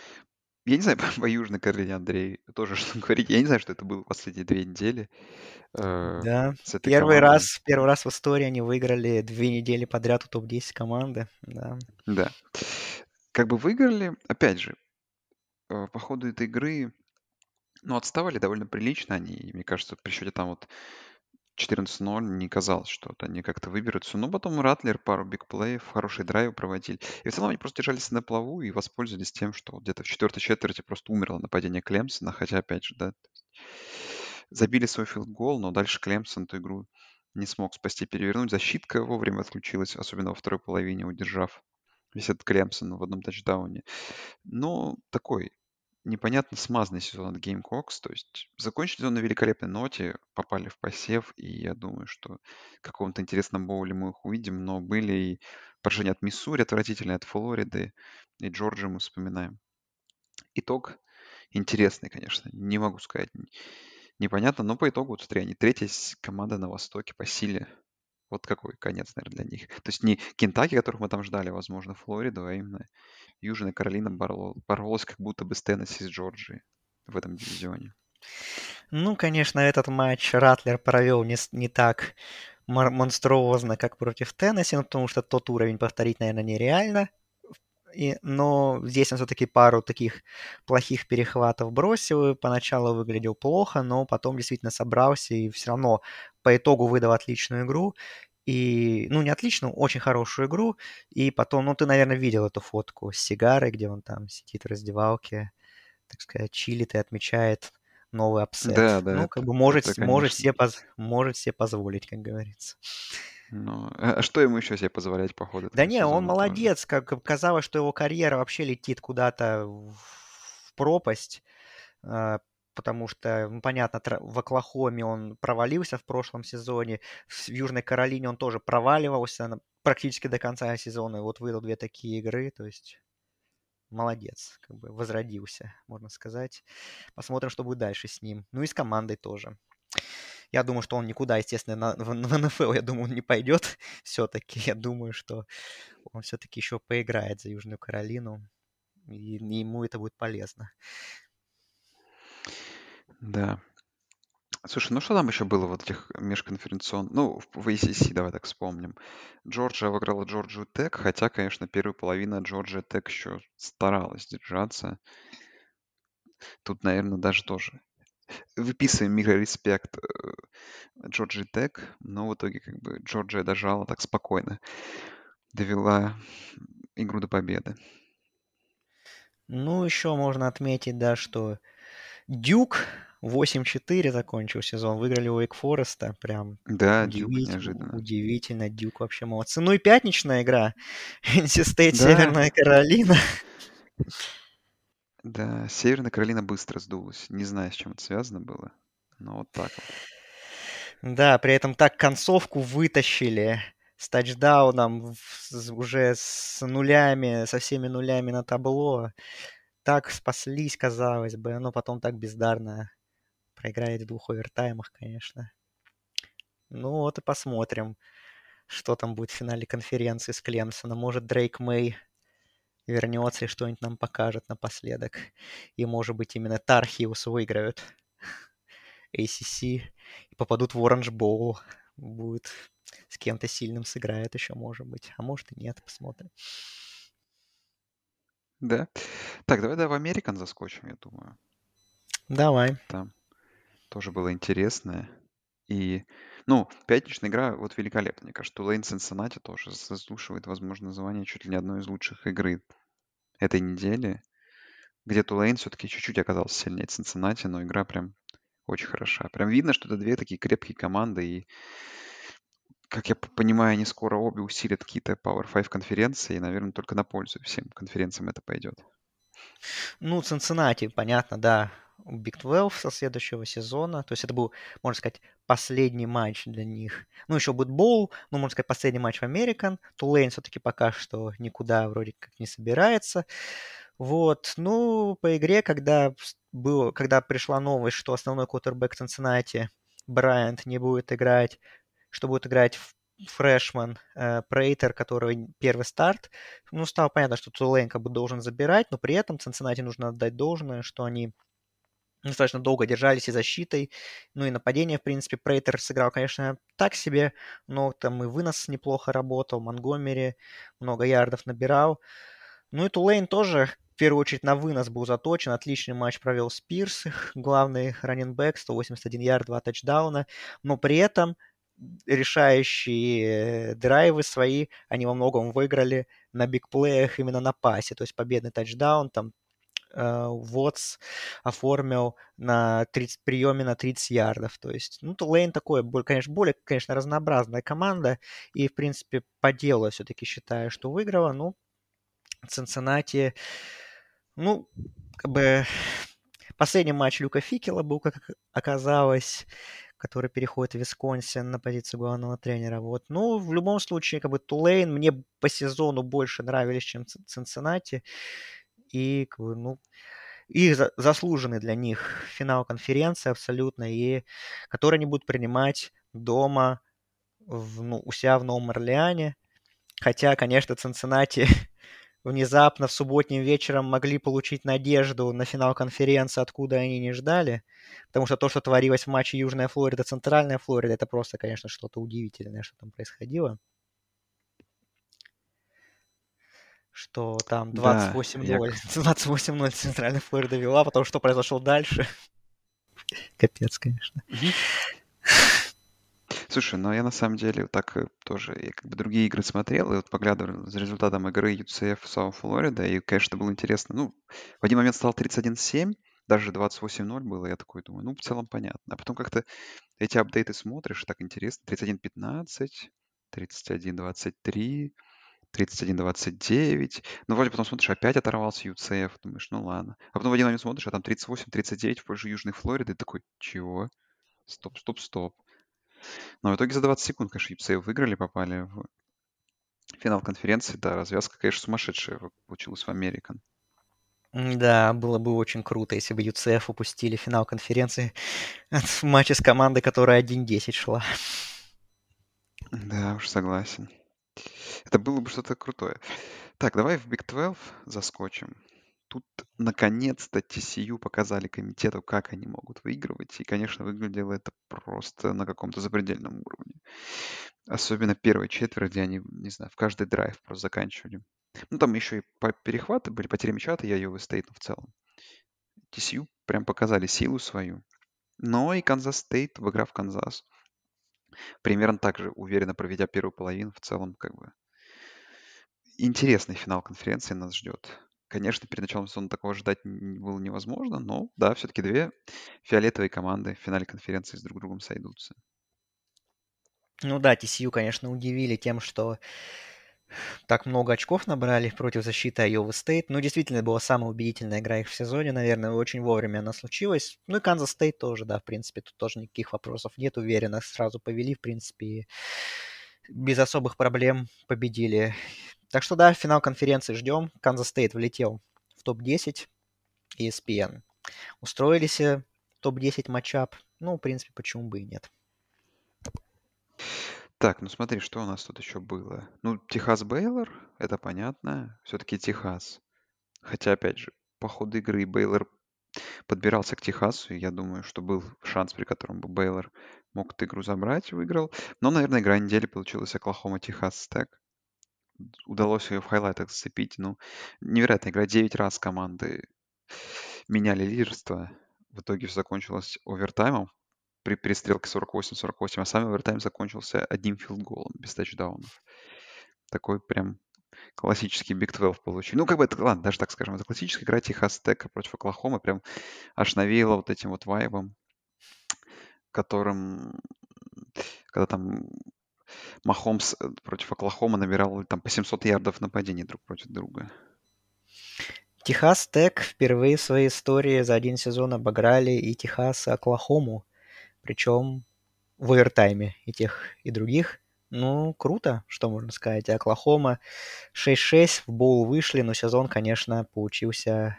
я не знаю, *laughs* по, по Южной Каролине, Андрей, тоже что говорить. Я не знаю, что это было последние две недели э, Да, первый командой. раз, первый раз в истории они выиграли две недели подряд у топ-10 команды. Да. Да. Как бы выиграли, опять же, э, по ходу этой игры, ну, отставали довольно прилично они. И мне кажется, при счете там вот 14-0 не казалось, что вот они как-то выберутся. Но потом Ратлер пару бигплеев, хороший драйв проводили. И в целом они просто держались на плаву и воспользовались тем, что вот где-то в четвертой четверти просто умерло нападение Клемсона. Хотя, опять же, да, забили свой филд-гол, но дальше Клемсон эту игру не смог спасти, перевернуть. Защитка вовремя отключилась, особенно во второй половине, удержав весь этот Клемсон в одном тачдауне. Но такой непонятно смазанный сезон от Gamecocks. То есть закончили сезон на великолепной ноте, попали в посев, и я думаю, что в каком-то интересном боуле мы их увидим, но были и поражения от Миссури отвратительные, от Флориды, и Джорджи мы вспоминаем. Итог интересный, конечно, не могу сказать, непонятно, но по итогу, вот смотри, они третья команда на Востоке по силе. Вот какой конец, наверное, для них. То есть не Кентаки, которых мы там ждали, возможно, Флориду, а именно Южная Каролина боро- боролась как будто бы с Теннесси с Джорджией в этом дивизионе. Ну, конечно, этот матч Ратлер провел не, не так монструозно, как против Теннесси, ну, потому что тот уровень повторить, наверное, нереально. И, но здесь он все-таки пару таких плохих перехватов бросил. Поначалу выглядел плохо, но потом действительно собрался и все равно по итогу выдал отличную игру. И, ну, не отличную, очень хорошую игру. И потом, ну, ты, наверное, видел эту фотку с сигарой, где он там сидит в раздевалке, так сказать, чилит и отмечает новый upset. Да, да, ну, это, как бы может, это, может, себе поз- может себе позволить, как говорится. Ну, а а что ему еще себе позволять по ходу Да не, он сезона тоже? молодец, как казалось, что его карьера вообще летит куда-то в в пропасть, а, потому что, понятно, в Оклахоме он провалился в прошлом сезоне, в Южной Каролине он тоже проваливался практически до конца сезона, и вот выдал две такие игры, то есть молодец, как бы возродился, можно сказать. Посмотрим, что будет дальше с ним. Ну и с командой тоже. Я думаю, что он никуда, естественно, на, в, в НФЛ, я думаю, он не пойдет *laughs* все-таки. Я думаю, что он все-таки еще поиграет за Южную Каролину, и, и ему это будет полезно. Да. Слушай, ну что там еще было вот этих межконференционных... Ну, в в ACC давай так вспомним. Джорджия выиграла Джорджию Тек, хотя, конечно, первая половина Джорджия Тек еще старалась держаться. Тут, наверное, даже тоже выписываем микрореспект э, Джорджии Тек, но в итоге как бы Джорджия дожала так спокойно, довела игру до победы. Ну, еще можно отметить, да, что Дюк 8-4 закончил сезон, выиграли у Вейк Фореста, прям Да, Дюк удивительно, неожиданно. удивительно, Дюк вообще молодцы. Ну и пятничная игра, *laughs* NC State, Да, Северная Каролина. да, Северная Каролина быстро сдулась. Не знаю, с чем это связано было, но вот так вот. Да, при этом так концовку вытащили с тачдауном, уже с нулями, со всеми нулями на табло. Так спаслись, казалось бы, но потом так бездарно проиграет в двух овертаймах, конечно. Ну вот и посмотрим, что там будет в финале конференции с Клемсоном. Может, Дрейк Мэй вернется и что-нибудь нам покажет напоследок. И, может быть, именно Тархиус выиграют ACC и попадут в Оранж Боул. Будет с кем-то сильным сыграет еще, может быть. А может и нет, посмотрим. Да. Так, давай, давай в Американ заскочим, я думаю. Давай. Там тоже было интересное. И, ну, пятничная игра вот великолепна. Мне кажется, Тулейн Cincinnati тоже заслуживает, возможно, звания чуть ли не одной из лучших игры этой недели, где Тулейн все-таки чуть-чуть оказался сильнее Cincinnati, но игра прям очень хороша. Прям видно, что это две такие крепкие команды, и, как я понимаю, они скоро обе усилят какие-то Power 5 конференции, и, наверное, только на пользу всем конференциям это пойдет. Ну, Цинциннати, понятно, да, Big 12 со следующего сезона. То есть это был, можно сказать, последний матч для них. Ну, еще будет Боул, ну, можно сказать, последний матч в Американ. Тулейн все-таки пока что никуда вроде как не собирается. Вот, ну, по игре, когда было, когда пришла новость, что основной квотербек Цинциннати, Брайант, не будет играть, что будет играть фрешман э, Прейтер, который первый старт, ну, стало понятно, что Тулейн как бы должен забирать, но при этом Цинциннати нужно отдать должное, что они достаточно долго держались и защитой, ну и нападение, в принципе, Прейтер сыграл, конечно, так себе, но там и вынос неплохо работал, Монгомери много ярдов набирал. Ну и Тулейн тоже в первую очередь на вынос был заточен. Отличный матч провел Спирс, главный раненбэк, 181 ярд, 2 тачдауна. Но при этом решающие драйвы свои, они во многом выиграли на бигплеях именно на пасе. То есть победный тачдаун, там Вотс оформил на 30, приеме на 30 ярдов. То есть, ну, Тулейн такой, более, конечно, более, конечно, разнообразная команда. И, в принципе, по делу все-таки считаю, что выиграла. Ну, Цинциннати, ну, как бы последний матч Люка Фикела был, как оказалось, который переходит в Висконсин на позицию главного тренера. Вот. Ну, в любом случае, как бы Тулейн мне по сезону больше нравились, чем Цинциннати. И, ну, и за, заслуженный для них финал конференции абсолютно, и который они будут принимать дома в, ну, у себя в Новом Орлеане. Хотя, конечно, Цинциннати *laughs* внезапно в субботним вечером могли получить надежду на финал конференции, откуда они не ждали. Потому что то, что творилось в матче Южная Флорида, Центральная Флорида, это просто, конечно, что-то удивительное, что там происходило. Что там Да, я... 28-0, 28-0 *laughs* Центральная Флорида вела, потом что произошло дальше. *laughs* Капец, конечно. Слушай, ну я на самом деле так э, тоже, я как бы другие игры смотрел, и вот поглядывал за результатом игры UCF South Флорида, и, конечно, было интересно. Ну, в один момент стал 31-7, даже 28-0 было, я такой думаю, ну, в целом понятно. А потом как-то эти апдейты смотришь, так интересно, 31-15, 31-23, 31-29. Ну, вроде потом смотришь, опять оторвался UCF, думаешь, ну ладно. А потом в один момент смотришь, а там 38-39 в пользу Южной Флориды, и такой, чего? Стоп, стоп, стоп. Но в итоге за 20 секунд, конечно, UCF выиграли, попали в финал конференции. Да, развязка, конечно, сумасшедшая получилась в Американ. Да, было бы очень круто, если бы UCF упустили финал конференции *laughs* от матча с командой, которая 1-10 шла. Да, уж согласен. Это было бы что-то крутое. Так, давай в Big 12 заскочим. Тут наконец-то TCU показали комитету, как они могут выигрывать. И, конечно, выглядело это просто на каком-то запредельном уровне. Особенно первая четверть, где они, не знаю, в каждый драйв просто заканчивали. Ну, там еще и по перехваты были, потери мяча, Iowa State, но в целом. TCU прям показали силу свою. Но и Kansas State, обыграв Канзас, примерно так же уверенно проведя первую половину, в целом как бы интересный финал конференции нас ждет. Конечно, перед началом сезона такого ждать было невозможно, но да, все-таки две фиолетовые команды в финале конференции с друг другом сойдутся. Ну да, TCU, конечно, удивили тем, что так много очков набрали против защиты Iowa State. Ну, действительно, была самая убедительная игра их в сезоне, наверное, очень вовремя она случилась. Ну и Канзас Стейт тоже, да, в принципе, тут тоже никаких вопросов нет, уверенно сразу повели, в принципе, без особых проблем победили. Так что да, финал конференции ждем. Kansas State влетел в топ-10 ESPN. Устроились в топ-10 матчап. Ну, в принципе, почему бы и нет. Так, ну смотри, что у нас тут еще было. Ну, Техас Бейлор, это понятно. Все-таки Техас. Хотя, опять же, по ходу игры Бейлор подбирался к Техасу, и я думаю, что был шанс, при котором бы Бейлор мог эту игру забрать, выиграл. Но, наверное, игра недели получилась Оклахома Техас Стек удалось ее в хайлайтах зацепить. Ну, невероятная игра. 9 раз команды меняли лидерство. В итоге все закончилось овертаймом при перестрелке 48-48, а сам овертайм закончился одним филдголом без тачдаунов. Такой прям классический Big 12 получили. Ну, как бы это, ладно, даже так скажем, это классическая игра Техас Тека против Оклахомы, прям аж навеяло вот этим вот вайбом, которым, когда там Махомс э, против Оклахома набирал там по 700 ярдов нападений друг против друга. Техас Тек впервые в своей истории за один сезон обыграли и Техас, и Оклахому. Причем в овертайме и тех, и других. Ну, круто, что можно сказать. Оклахома 6-6, в боул вышли, но сезон, конечно, получился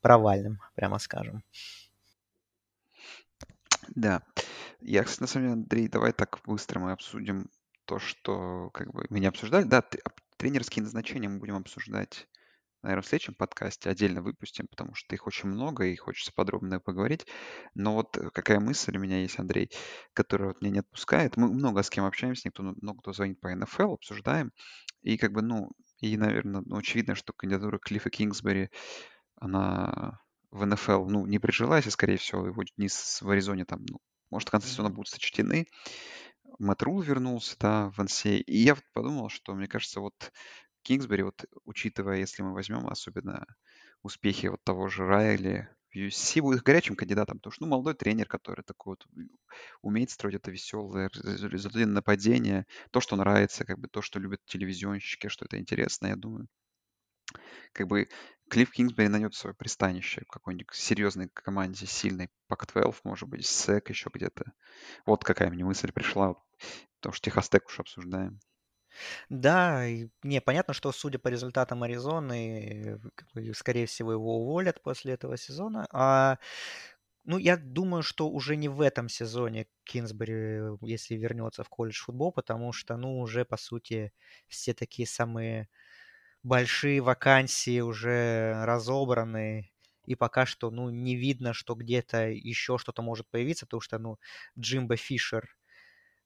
провальным, прямо скажем. Да. Я, кстати, на самом деле, Андрей, давай так быстро мы обсудим то, что как бы мы не обсуждали. Да, тренерские назначения мы будем обсуждать, наверное, в следующем подкасте, отдельно выпустим, потому что их очень много, и хочется подробно поговорить. Но вот э, какая мысль у меня есть, Андрей, которая вот меня не отпускает. Мы много с кем общаемся, никто, много кто звонит по НФЛ, обсуждаем. И как бы, ну, и, наверное, ну, очевидно, что кандидатура Клиффа Кингсбери, она в НФЛ, ну, не прижилась, и, скорее всего, его дни в Аризоне там, ну, может, в конце сезона будут сочтены. Мэтт Рул вернулся, да, в NCAA. И я вот подумал, что, мне кажется, вот Кингсбери, вот учитывая, если мы возьмем особенно успехи вот того же Райли в USC, будет горячим кандидатом, потому что, ну, молодой тренер, который такой вот умеет строить это веселое результативное нападение, то, что нравится, как бы то, что любят телевизионщики, что это интересно, я думаю. Как бы Клифф Кингсбери найдет свое пристанище в какой-нибудь серьезной команде, сильной, Пак-12, может быть, СЭК еще где-то. Вот какая мне мысль пришла, потому что Техастек уж обсуждаем. Да, не, понятно, что судя по результатам Аризоны, скорее всего, его уволят после этого сезона. А ну, я думаю, что уже не в этом сезоне Кинсбери, если вернется в колледж футбол, потому что, ну, уже, по сути, все такие самые большие вакансии уже разобраны, и пока что, ну, не видно, что где-то еще что-то может появиться, потому что, ну, Джимбо Фишер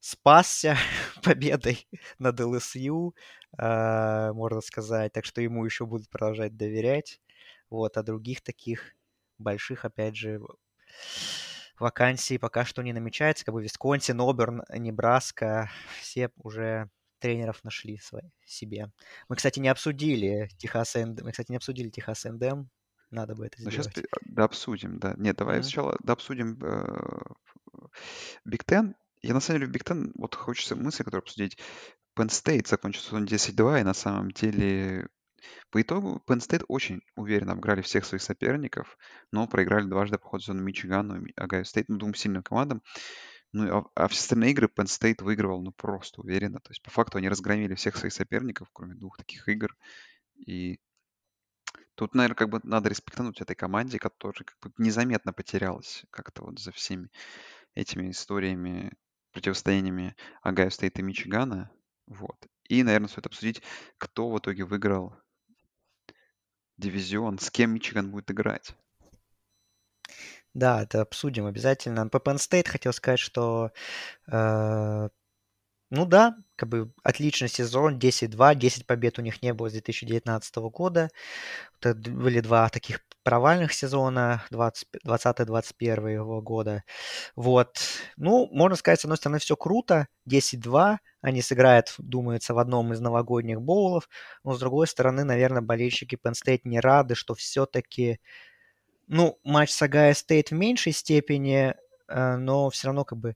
спасся *laughs* победой над ЛСЮ, а, можно сказать, так что ему еще будут продолжать доверять. Вот, а других таких больших, опять же, вакансий пока что не намечается. Как бы Висконсин, Оберн, Небраска, все уже тренеров нашли свои, себе. Мы, кстати, не обсудили Texas A&... Мы, кстати, не обсудили Texas A&M. Надо бы это сейчас сделать. да, обсудим, да. Нет, давай Мгм. сначала дообсудим Big Ten. Я на самом деле в Big Ten вот хочется мысль, которую обсудить. Penn State закончил сезон 10-2, и на самом деле по итогу Penn State очень уверенно обыграли всех своих соперников, но проиграли дважды по ходу сезона Мичигану и Ohio State, ну, двум сильным командам. Ну, а, а все остальные игры Penn State выигрывал, ну, просто уверенно. То есть, по факту, они разгромили всех своих соперников, кроме двух таких игр. И тут, наверное, как бы надо респектануть этой команде, которая как бы незаметно потерялась как-то вот за всеми этими историями, противостояниями Огайо Стейт и Мичигана. Вот. И, наверное, стоит обсудить, кто в итоге выиграл дивизион, с кем Мичиган будет играть. Да, это обсудим обязательно. По Penn State хотел сказать, что э, ну да, как бы отличный сезон, 10-2, 10 побед у них не было с 2019 года. Это были два таких провальных сезона 2020-2021 года. Вот. Ну, можно сказать, с одной стороны, все круто, 10-2, они сыграют, думается, в одном из новогодних боулов, но с другой стороны, наверное, болельщики Penn State не рады, что все-таки ну, матч с Ohio State в меньшей степени, э, но все равно как бы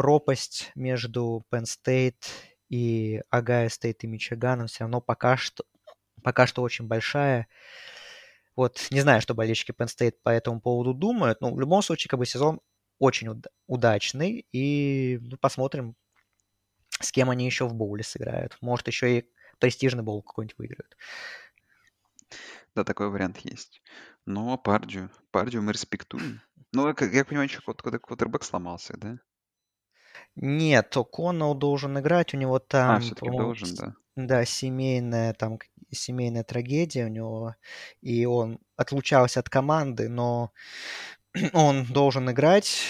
пропасть между Penn State и Ohio State и Мичиганом все равно пока что, пока что очень большая. Вот не знаю, что болельщики Penn State по этому поводу думают, но в любом случае как бы сезон очень уд- удачный, и ну, посмотрим, с кем они еще в боуле сыграют. Может, еще и престижный боул какой-нибудь выиграют. Да, такой вариант есть. Но Пардию, Пардию мы респектуем. Ну, как я понимаю, еще когда квотербек сломался, да? Нет, О'Коннелл должен играть, у него А, там, все-таки по-моему, должен, да. да, семейная, там, семейная трагедия у него, и он отлучался от команды, но *clears throat* он должен играть.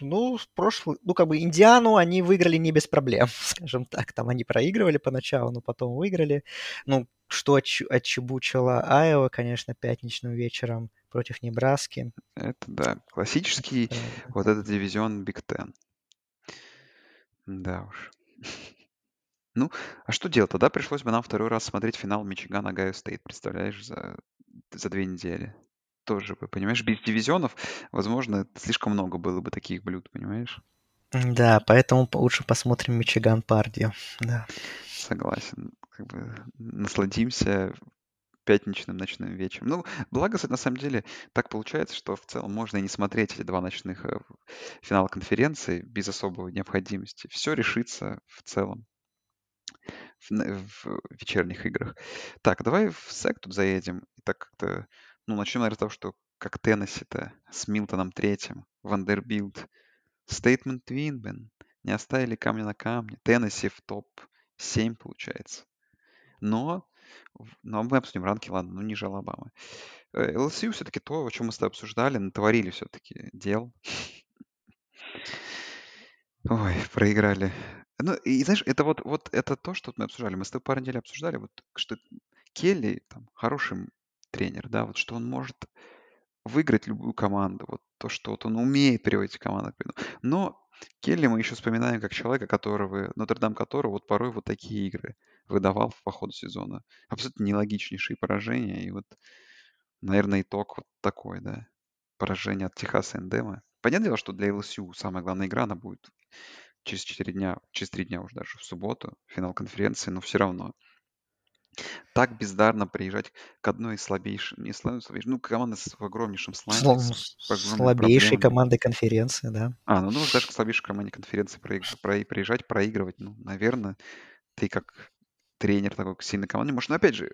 Ну, в прошлый, ну, как бы Индиану они выиграли не без проблем, *laughs* скажем так. Там они проигрывали поначалу, но потом выиграли. Ну, что отч- отчебучило Айова, конечно, пятничным вечером против Небраски. Это, да, классический вот этот дивизион Big Ten. Да уж. Ну, а что делать? Тогда пришлось бы нам второй раз смотреть финал Мичигана Ohio State, представляешь, за, за две недели. Тоже бы, понимаешь, без дивизионов, возможно, слишком много было бы таких блюд, понимаешь? Да, поэтому по- лучше посмотрим Мичиган Purdue. Да. Согласен. Как бы насладимся пятничным ночным вечером. Ну, благо, на самом деле, так получается, что в целом можно и не смотреть эти два ночных э, финала конференции без особой необходимости. Все решится в целом в, в вечерних играх. Так, давай в SEC тут заедем. И так как-то, ну, начнем, наверное, с того, что как Теннесси-то с Милтоном третьим, Вандербилт, Стейтмент Твинбен, не оставили камня на камне. Теннесси в топ-7 получается. Но, но мы обсудим ранки, ладно, ну ниже Алабамы. Э, ЛСЮ все-таки то, о чем мы с тобой обсуждали, натворили все-таки дел. Ой, проиграли. Ну, и знаешь, это вот, вот это то, что мы обсуждали. Мы с тобой пару недель обсуждали, вот, что Келли там хороший тренер, да, вот что он может выиграть любую команду, вот то, что вот он умеет приводить команду. Но Келли мы еще вспоминаем как человека, которого, Нотр-Дам которого вот порой вот такие игры выдавал по ходу сезона. Абсолютно нелогичнейшие поражения, и вот, наверное, итог вот такой, да, поражение от Техаса Эндема. Понятное дело, что для ЛСЮ самая главная игра, она будет через 4 дня, через 3 дня уже даже в субботу, финал конференции, но все равно. Так бездарно приезжать к одной из слабейших, не слабей, слабейшей, ну, команды с огромнейшим слайме, Сло- с огромными Слабейшей проблемами. командой конференции, да. А, ну, ну, даже к слабейшей команде конференции проиг- про- приезжать, проигрывать, ну, наверное, ты как тренер такой сильной команды можешь. Но опять же,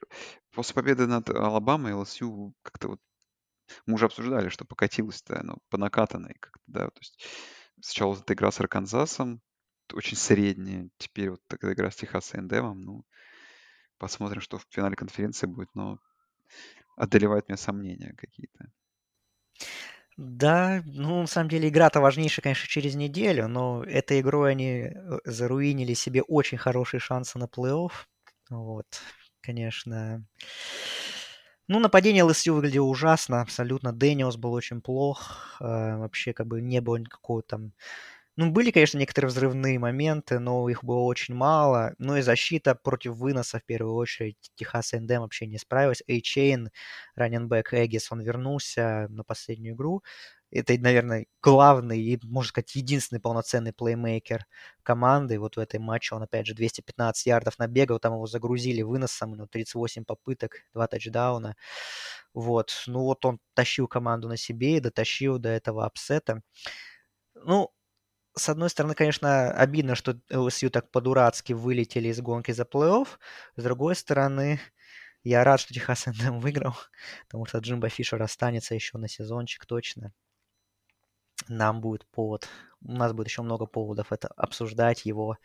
после победы над Алабамой ЛСЮ как-то вот мы уже обсуждали, что покатилось-то оно по накатанной как-то, да, то есть сначала вот эта игра с Арканзасом, очень средняя, теперь вот такая игра с Техас A&M, ну, посмотрим, что в финале конференции будет, но одолевают меня сомнения какие-то. Да, ну, на самом деле, игра-то важнейшая, конечно, через неделю, но этой игрой они э, заруинили себе очень хорошие шансы на плей-офф. Вот, конечно. Ну, нападение ЛСЮ выглядело ужасно, абсолютно. Дэниелс был очень плох. Э, вообще, как бы не было никакого там ну, были, конечно, некоторые взрывные моменты, но их было очень мало. Ну и защита против выноса, в первую очередь, Texas A&M вообще не справилась. Эйчейн, раннинбек Aggies, он вернулся на последнюю игру. Это, наверное, главный и, можно сказать, единственный полноценный плеймейкер команды. Вот в этой матче он, опять же, 215 ярдов набегал, там его загрузили выносом, ну, 38 попыток, 2 тачдауна. Вот, ну вот он тащил команду на себе и дотащил до этого апсета. Ну, с одной стороны, конечно, обидно, что LSU так по-дурацки вылетели из гонки за плей-офф. С другой стороны, я рад, что Texas A&M выиграл, *laughs* потому что Джимбо Фишер останется еще на сезончик точно. Нам будет повод, у нас будет еще много поводов это обсуждать, его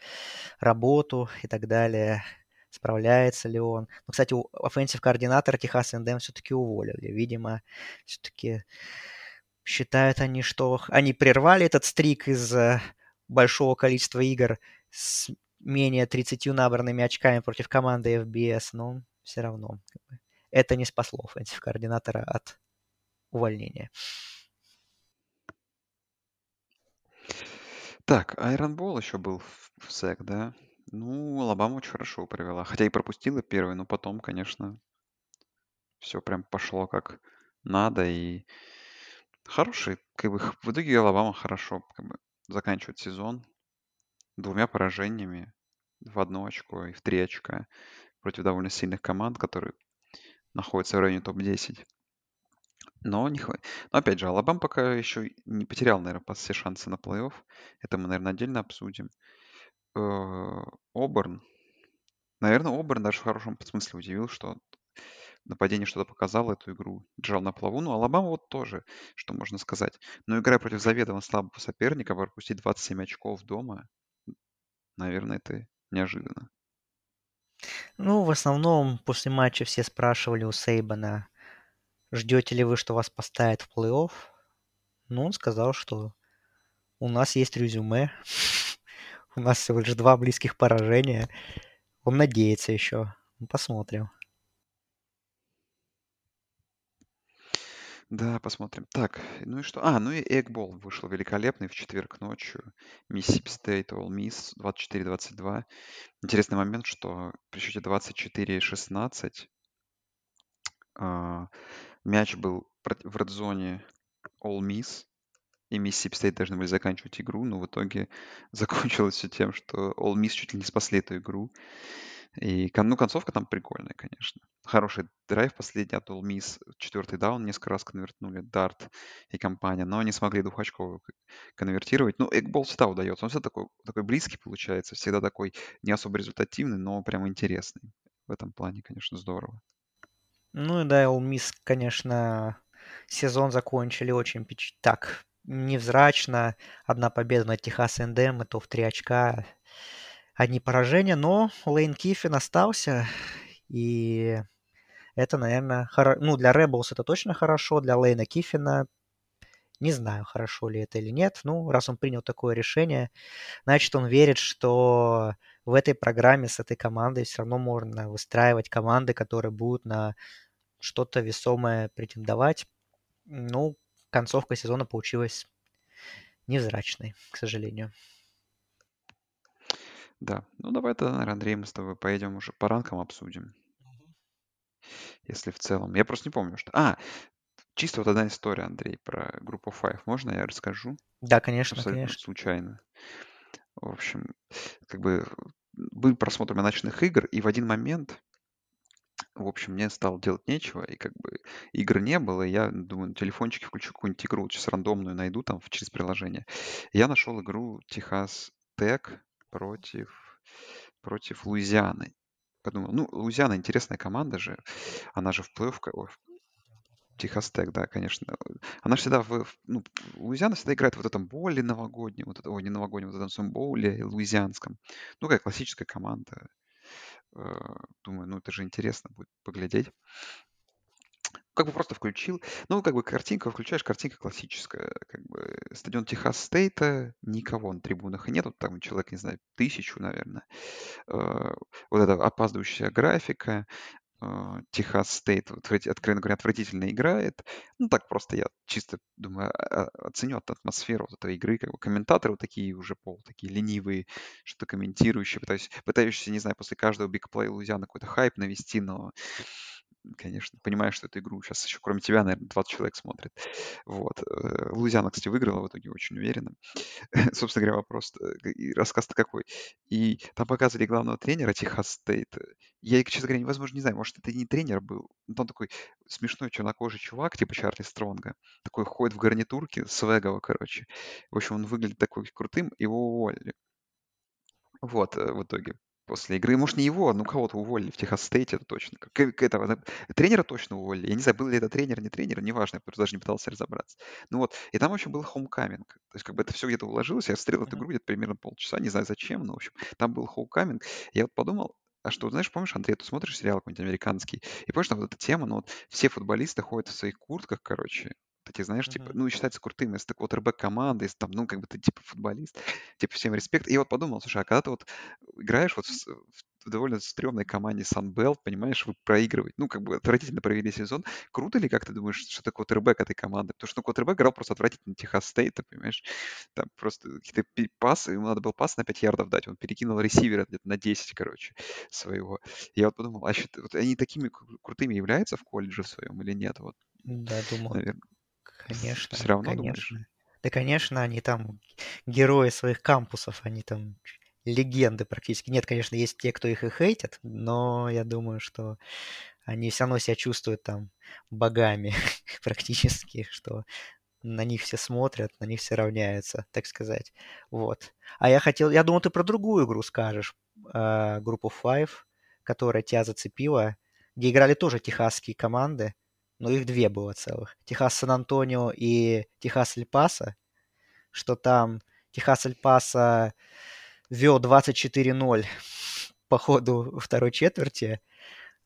работу и так далее, справляется ли он. Ну, кстати, offensive координатора Texas A&M все-таки уволили. Видимо, все-таки Считают они, что они прервали этот streak из э, большого количества игр с менее 30 набранными очками против команды FBS, но все равно это не спасло offensive координатора от увольнения. Так, Iron Bowl еще был в SEC, да? Ну, Алабама очень хорошо провела. Хотя и пропустила первый, но потом, конечно, все прям пошло как надо. И Хороший, как бы, в итоге Алабама хорошо как бы заканчивает сезон двумя поражениями в одно очко и в три очка против довольно сильных команд, которые находятся в районе топ-10. Но, не хва- Но опять же, Алабам пока еще не потерял, наверное, все шансы на плей-офф. Это мы, наверное, отдельно обсудим. Э, Оберн. Наверное, Оберн даже в хорошем смысле удивил, что нападение что-то показало эту игру, держал на плаву. Ну, Алабама вот тоже, что можно сказать. Но играя против заведомо слабого соперника, пропустить 27 очков дома, наверное, это неожиданно. Ну, в основном после матча все спрашивали у Сейбана, ждете ли вы, что вас поставят в плей-офф? Ну, он сказал, что у нас есть резюме, *laughs* у нас всего лишь два близких поражения. Он надеется еще. Посмотрим. Да, посмотрим. Так, ну и что? А, ну и Egg Bowl вышел великолепный в четверг ночью. Mississippi State, Ole Miss 24-22. Интересный момент, что при счете 24-16 а, мяч был в редзоне Ole Miss, и Mississippi State должны были заканчивать игру, но в итоге *laughs* закончилось все тем, что Ole Miss чуть ли не спасли эту игру. И ну, концовка там прикольная, конечно. Хороший драйв последний от Miss. Четвертый даун несколько раз конвертнули Дарт и компания, но не смогли двухочковую конвертировать. Ну, Экбол всегда удается. Он всегда такой, такой близкий получается, всегда такой не особо результативный, но прям интересный. В этом плане, конечно, здорово. Ну и да, Miss, конечно, сезон закончили очень печ... так, невзрачно. Одна победа над Техас НДМ, это в три очка одни поражения, но Лейн Киффин остался, и это, наверное, хоро... ну, для Rebels это точно хорошо, для Лейна Киффина не знаю, хорошо ли это или нет. Ну, раз он принял такое решение, значит, он верит, что в этой программе с этой командой все равно можно выстраивать команды, которые будут на что-то весомое претендовать. Ну, концовка сезона получилась невзрачной, к сожалению. Да. Ну, давай тогда, наверное, Андрей, мы с тобой поедем уже по ранкам обсудим. Если в целом. Я просто не помню, что... А, чисто вот одна история, Андрей, про группу Five. Можно я расскажу? Да, конечно, Абсолютно конечно. случайно. В общем, как бы был просмотром ночных игр, и в один момент, в общем, мне стало делать нечего, и как бы игр не было, и я думаю, на телефончике включу какую-нибудь игру, сейчас рандомную найду там через приложение. Я нашел игру Техас Тек против, против Луизианы. Подумал, ну, Луизиана интересная команда же. Она же в плей-офф... Техас Тек, да, конечно. Она всегда в... Ну, Луизиана всегда играет в вот этом боуле новогоднем, вот ой, не новогоднем, вот этом своем луизианском. Ну, как классическая команда. Э, думаю, ну, это же интересно будет поглядеть. Как бы просто включил. Ну, как бы картинка, включаешь, картинка классическая. Как бы стадион Техас Стейта, никого на трибунах нету, там человек, не знаю, тысячу, наверное. Э, вот эта опаздывающая графика, а, Техас Стейт, откровенно говоря, отвратительно играет. Ну, так просто я чисто думаю, а, а, оценю атмосферу вот этой игры. Как бы комментаторы вот такие уже пол, такие ленивые, что-то комментирующие, пытающиеся, не знаю, после каждого бигплея Лузиана какой-то хайп навести, но конечно, понимаешь, что эту игру сейчас еще кроме тебя, наверное, 20 человек смотрит. Вот. Э, Лузиана, кстати, выиграла в итоге очень уверенно. *laughs* Собственно говоря, вопрос, э, и рассказ-то какой. И там показывали главного тренера Техас Стейт. Я, честно говоря, невозможно не знаю, может, это не тренер был. Но там такой смешной чернокожий чувак, типа Чарли Стронга. Такой ходит в гарнитурке, свегово, короче. В общем, он выглядит такой крутым, его уволили. Вот, э, в итоге после игры. Может, не его, ну кого-то уволили в Техас Стейте, это точно. Как, как этого, тренера точно уволили. Я не знаю, был ли это тренер, не тренер, неважно, я даже не пытался разобраться. Ну вот, и там еще был хоумкаминг. То есть как бы это все где-то уложилось. Я смотрел эту игру где-то примерно полчаса, не знаю зачем, но в общем, там был хоумкаминг. Я вот подумал, а что, знаешь, помнишь, Андрей, ты смотришь сериал какой-нибудь американский, и помнишь, там вот эта тема, ну вот все футболисты ходят в своих куртках, короче, такие, знаешь, типа, ну, считается крутым, если ты квотербек команды, если там, ну, как бы ты, типа, футболист, *laughs* типа, всем респект. И я вот подумал, слушай, а когда ты вот играешь вот в, в довольно стрёмной команде Sunbelt, понимаешь, вы проигрываете, ну, как бы отвратительно провели сезон, круто ли, как ты думаешь, что ты квотербек этой команды? Потому что, ну, квотербек играл просто отвратительно Техас Стейта, понимаешь, там просто какие-то пасы, ему надо было пас на 5 ярдов дать, он перекинул ресивера где-то на 10, короче, своего. Я вот подумал, а что, вот они такими крутыми являются в колледже в своем или нет? Вот, Да, думаю, наверное. Конечно, Все равно думаешь? конечно. Да, конечно, они там герои своих кампусов, они там легенды практически. Нет, конечно, есть те, кто их и хейтят, но я думаю, что они все равно себя чувствуют там богами *laughs* практически, что на них все смотрят, на них все равняются, так сказать. Вот. А я хотел, я думал, ты про другую игру скажешь, э, группу Five, которая тебя зацепила, где играли тоже техасские команды, но их две было целых. Техас Сан-Антонио и Техас Эль-Паса, что там Техас Эль-Паса вел 24-0 по ходу второй четверти,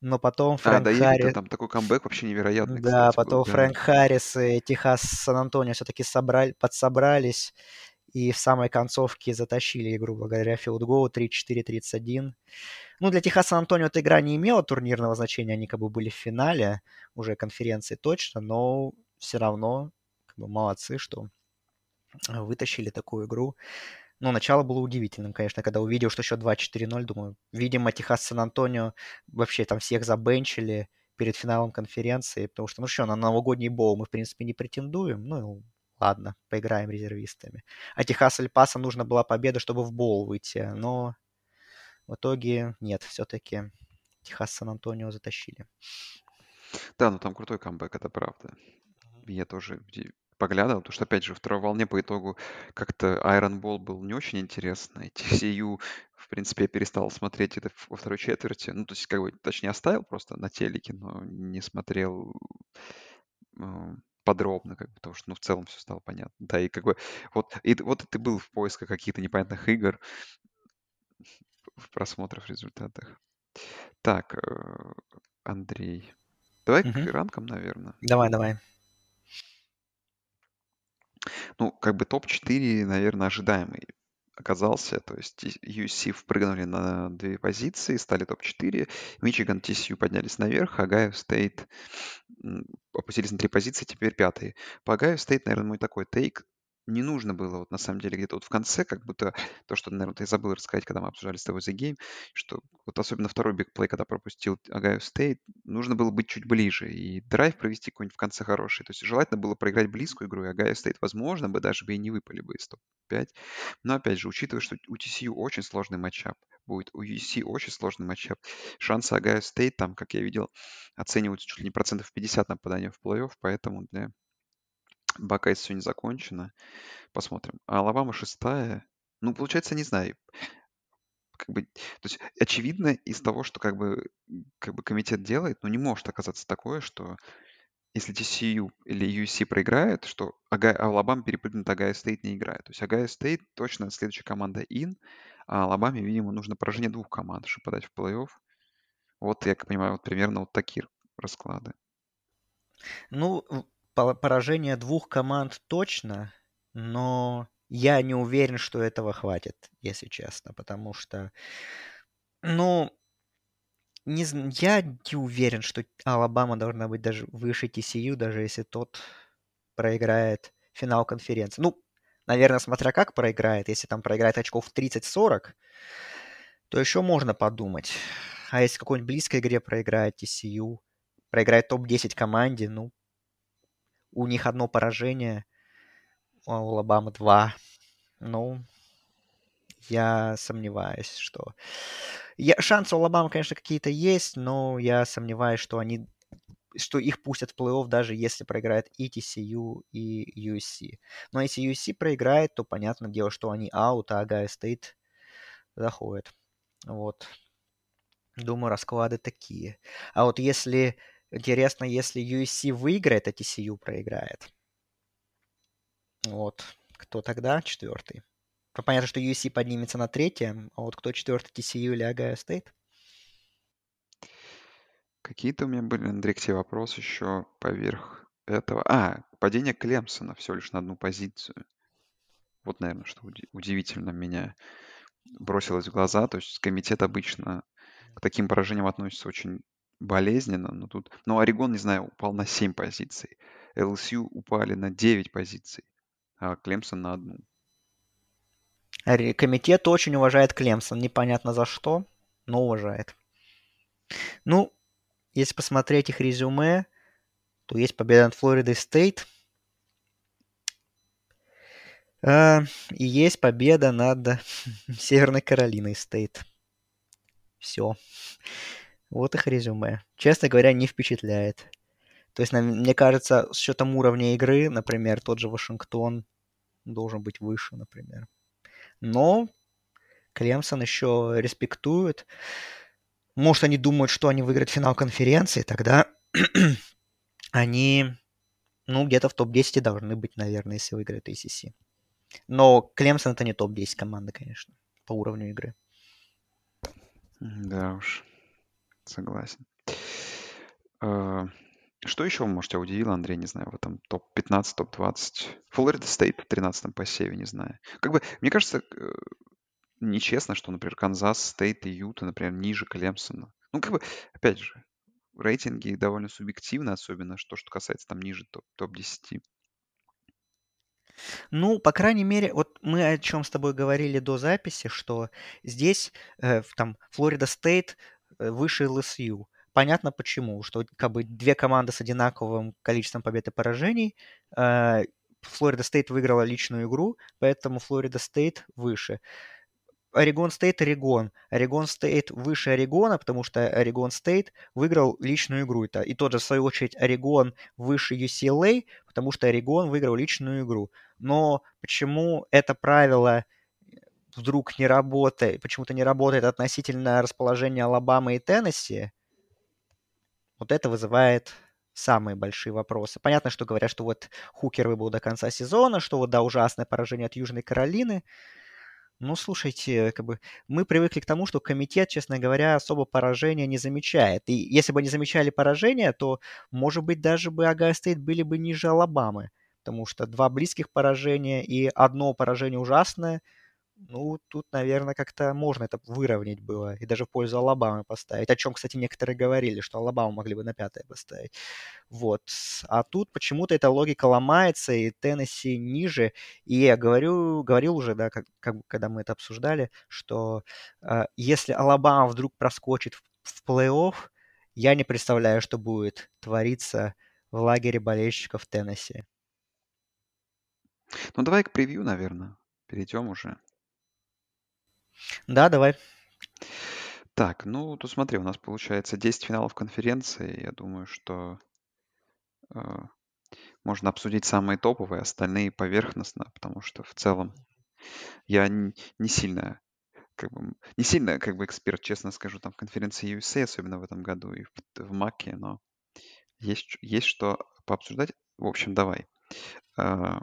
но потом Фрэнк а, да, Харрис... там такой камбэк вообще невероятный, Да, кстати, потом был, да. Фрэнк Харрис и Техас Сан-Антонио все-таки собрали, подсобрались и в самой концовке затащили игру благодаря филдголу 3-4-31. Ну, для Техаса Сан-Антонио эта игра не имела турнирного значения, они как бы были в финале уже конференции точно, но все равно как бы молодцы, что вытащили такую игру. Ну, начало было удивительным, конечно, когда увидел, что счет 2-4-0, думаю, видимо, Техас Сан-Антонио вообще там всех забенчили перед финалом конференции, потому что, ну что, на новогодний боул мы, в принципе, не претендуем, ну, ладно, поиграем резервистами. А Техас Эль-Паса нужно была победа, чтобы в боул выйти, но в итоге нет, все-таки Техас Сан-Антонио затащили. Да, ну там крутой камбэк, это правда. Я тоже поглядывал, потому что, опять же, второй волне по итогу как-то Iron Ball был не очень интересный. TCU, в принципе, я перестал смотреть это во второй четверти. Ну, то есть, как бы, точнее, оставил просто на телеке, но не смотрел подробно, как бы, потому что, ну, в целом все стало понятно. Да, и как бы, вот, и вот ты был в поисках каких-то непонятных игр, в просмотрах, результатах. Так, э, Андрей, давай Мгм. к ранкам, наверное. Давай, давай. Ну, как бы топ-4, наверное, ожидаемый оказался. То есть USC впрыгнули на две позиции, стали топ-4. Мичиган, TCU поднялись наверх, Ohio State опустились на три позиции, теперь пятые. По Ohio State, наверное, мой такой take не нужно было вот на самом деле где-то вот в конце, как будто то, что, наверное, ты забыл рассказать, когда мы обсуждали с тобой The Game, что вот особенно второй big play, когда пропустил Ohio State, нужно было быть чуть ближе и драйв провести какой-нибудь в конце хороший. То есть желательно было проиграть близкую игру, и Ohio State, возможно, бы даже бы и не выпали бы из топ-5. Но опять же, учитывая, что у TCU очень сложный матчап, будет у USC очень сложный матчап. Шансы Огайо Стейт там, как я видел, оцениваются чуть ли не процентов 50 на попадание в плей-офф, поэтому для Buckeyes все не закончено. Посмотрим. Алабама шестая. Ну, получается, не знаю. Как бы, то есть очевидно из того, что как бы, как бы комитет делает, но не может оказаться такое, что если TCU или USC проиграет, что Алабама перепрыгнет, Огайо Стейт не играет. То есть Огайо Стейт точно следующая команда in, а Алабаме, видимо, нужно поражение двух команд, чтобы подать в плей-офф. Вот, я как понимаю, вот примерно вот такие расклады. Ну, поражение двух команд точно, но я не уверен, что этого хватит, если честно, потому что, ну, не, я не уверен, что Алабама должна быть даже выше TCU, даже если тот проиграет финал конференции. Ну, наверное, смотря как проиграет, если там проиграет очков 30-40, то еще можно подумать. А если какой-нибудь близкой игре проиграет TCU, проиграет топ-10 команде, ну, у них одно поражение, у Алабамы два. Ну, я сомневаюсь, что... Я... Шансы у Алабамы, конечно, какие-то есть, но я сомневаюсь, что они что их пустят в плей-офф, даже если проиграет и TCU, и USC. Но если USC проиграет, то понятное дело, что они out, а Огайо Стейт заходит. Вот. Думаю, расклады такие. А вот если... Интересно, если USC выиграет, а TCU проиграет. Вот. Кто тогда четвертый? Понятно, что USC поднимется на третье, а вот кто четвертый, TCU или Огайо Стейт? Какие-то у меня были, Андрей, к тебе вопросы еще поверх этого. А, падение Клемсона всего лишь на одну позицию. Вот, наверное, что уди- удивительно меня бросилось в глаза. То есть комитет обычно к таким поражениям относится очень болезненно, но тут... Ну, Орегон, не знаю, упал на 7 позиций. ЛСЮ упали на 9 позиций, а Клемсон на одну. Комитет очень уважает Клемсон. Непонятно за что, но уважает. Ну, если посмотреть их резюме, то есть победа над Флоридой Стейт. а, и есть победа над *laughs* Северной Каролиной Стейт. Все. Вот их резюме. Честно говоря, не впечатляет. То есть, мне кажется, с учетом уровня игры, например, тот же Вашингтон должен быть выше, например. Но Клемсон еще респектует. Может, они думают, что они выиграют финал конференции, тогда *clears throat* они, ну, где-то в топ-10 и должны быть, наверное, если выиграют ACC. Но Клемсон это не топ-10 команда, конечно, по уровню игры. Да уж, согласен. А, Что еще, может, тебя удивило, Андрей, не знаю, в этом топ-15, топ-20? Флорида Стейт в 13 по севе, не знаю. Как бы, мне кажется, э, нечестно, что, например, Канзас Стейт и Юта, например, ниже Клемсона. Ну, как бы, опять же, рейтинги довольно субъективны, особенно что, что касается там ниже топ- топ-10. Ну, по крайней мере, вот мы о чем с тобой говорили до записи, что здесь э, там Флорида Стейт выше LSU. Понятно почему, что как бы две команды с одинаковым количеством побед и поражений. э, Флорида Стейт выиграла личную игру, поэтому Флорида Стейт выше. Орегон Стейт, Орегон. Орегон Стейт выше Орегона, потому что Орегон Стейт выиграл личную игру. Это, и тот же, в свою очередь, Орегон выше UCLA, потому что Орегон выиграл личную игру. Но почему это правило вдруг не работает, почему-то не работает относительно расположения Алабамы и Теннесси, вот это вызывает самые большие вопросы. Понятно, что говорят, что вот Хукер выбыл до конца сезона, что вот да, ужасное поражение от Южной Каролины. Ну, слушайте, как бы мы привыкли к тому, что комитет, честно говоря, особо поражения не замечает. И если бы они замечали поражения, то, может быть, даже бы Огайо Стейт были бы ниже Алабамы. Потому что два близких поражения и одно поражение ужасное, ну, тут, наверное, как-то можно это выровнять было. И даже в пользу Алабамы поставить. О чем, кстати, некоторые говорили, что Алабаму могли бы на пятое поставить. Вот. А тут почему-то эта логика ломается, и Теннесси ниже. И я говорю, говорил уже, да, как, как, когда мы это обсуждали, что э, если Алабама вдруг проскочит в, в плей-офф, я не представляю, что будет твориться в лагере болельщиков Теннесси. Ну, давай к превью, наверное. Перейдем уже. Да, давай. Так, ну, тут смотри, у нас получается 10 финалов конференции. Я думаю, что э, можно обсудить самые топовые, остальные поверхностно, потому что в целом я н- не сильно, как бы, не сильно, как бы, эксперт, честно скажу, там в конференции USA, особенно в этом году, и в, в МАКе, но есть, есть что пообсуждать. В общем, давай. А,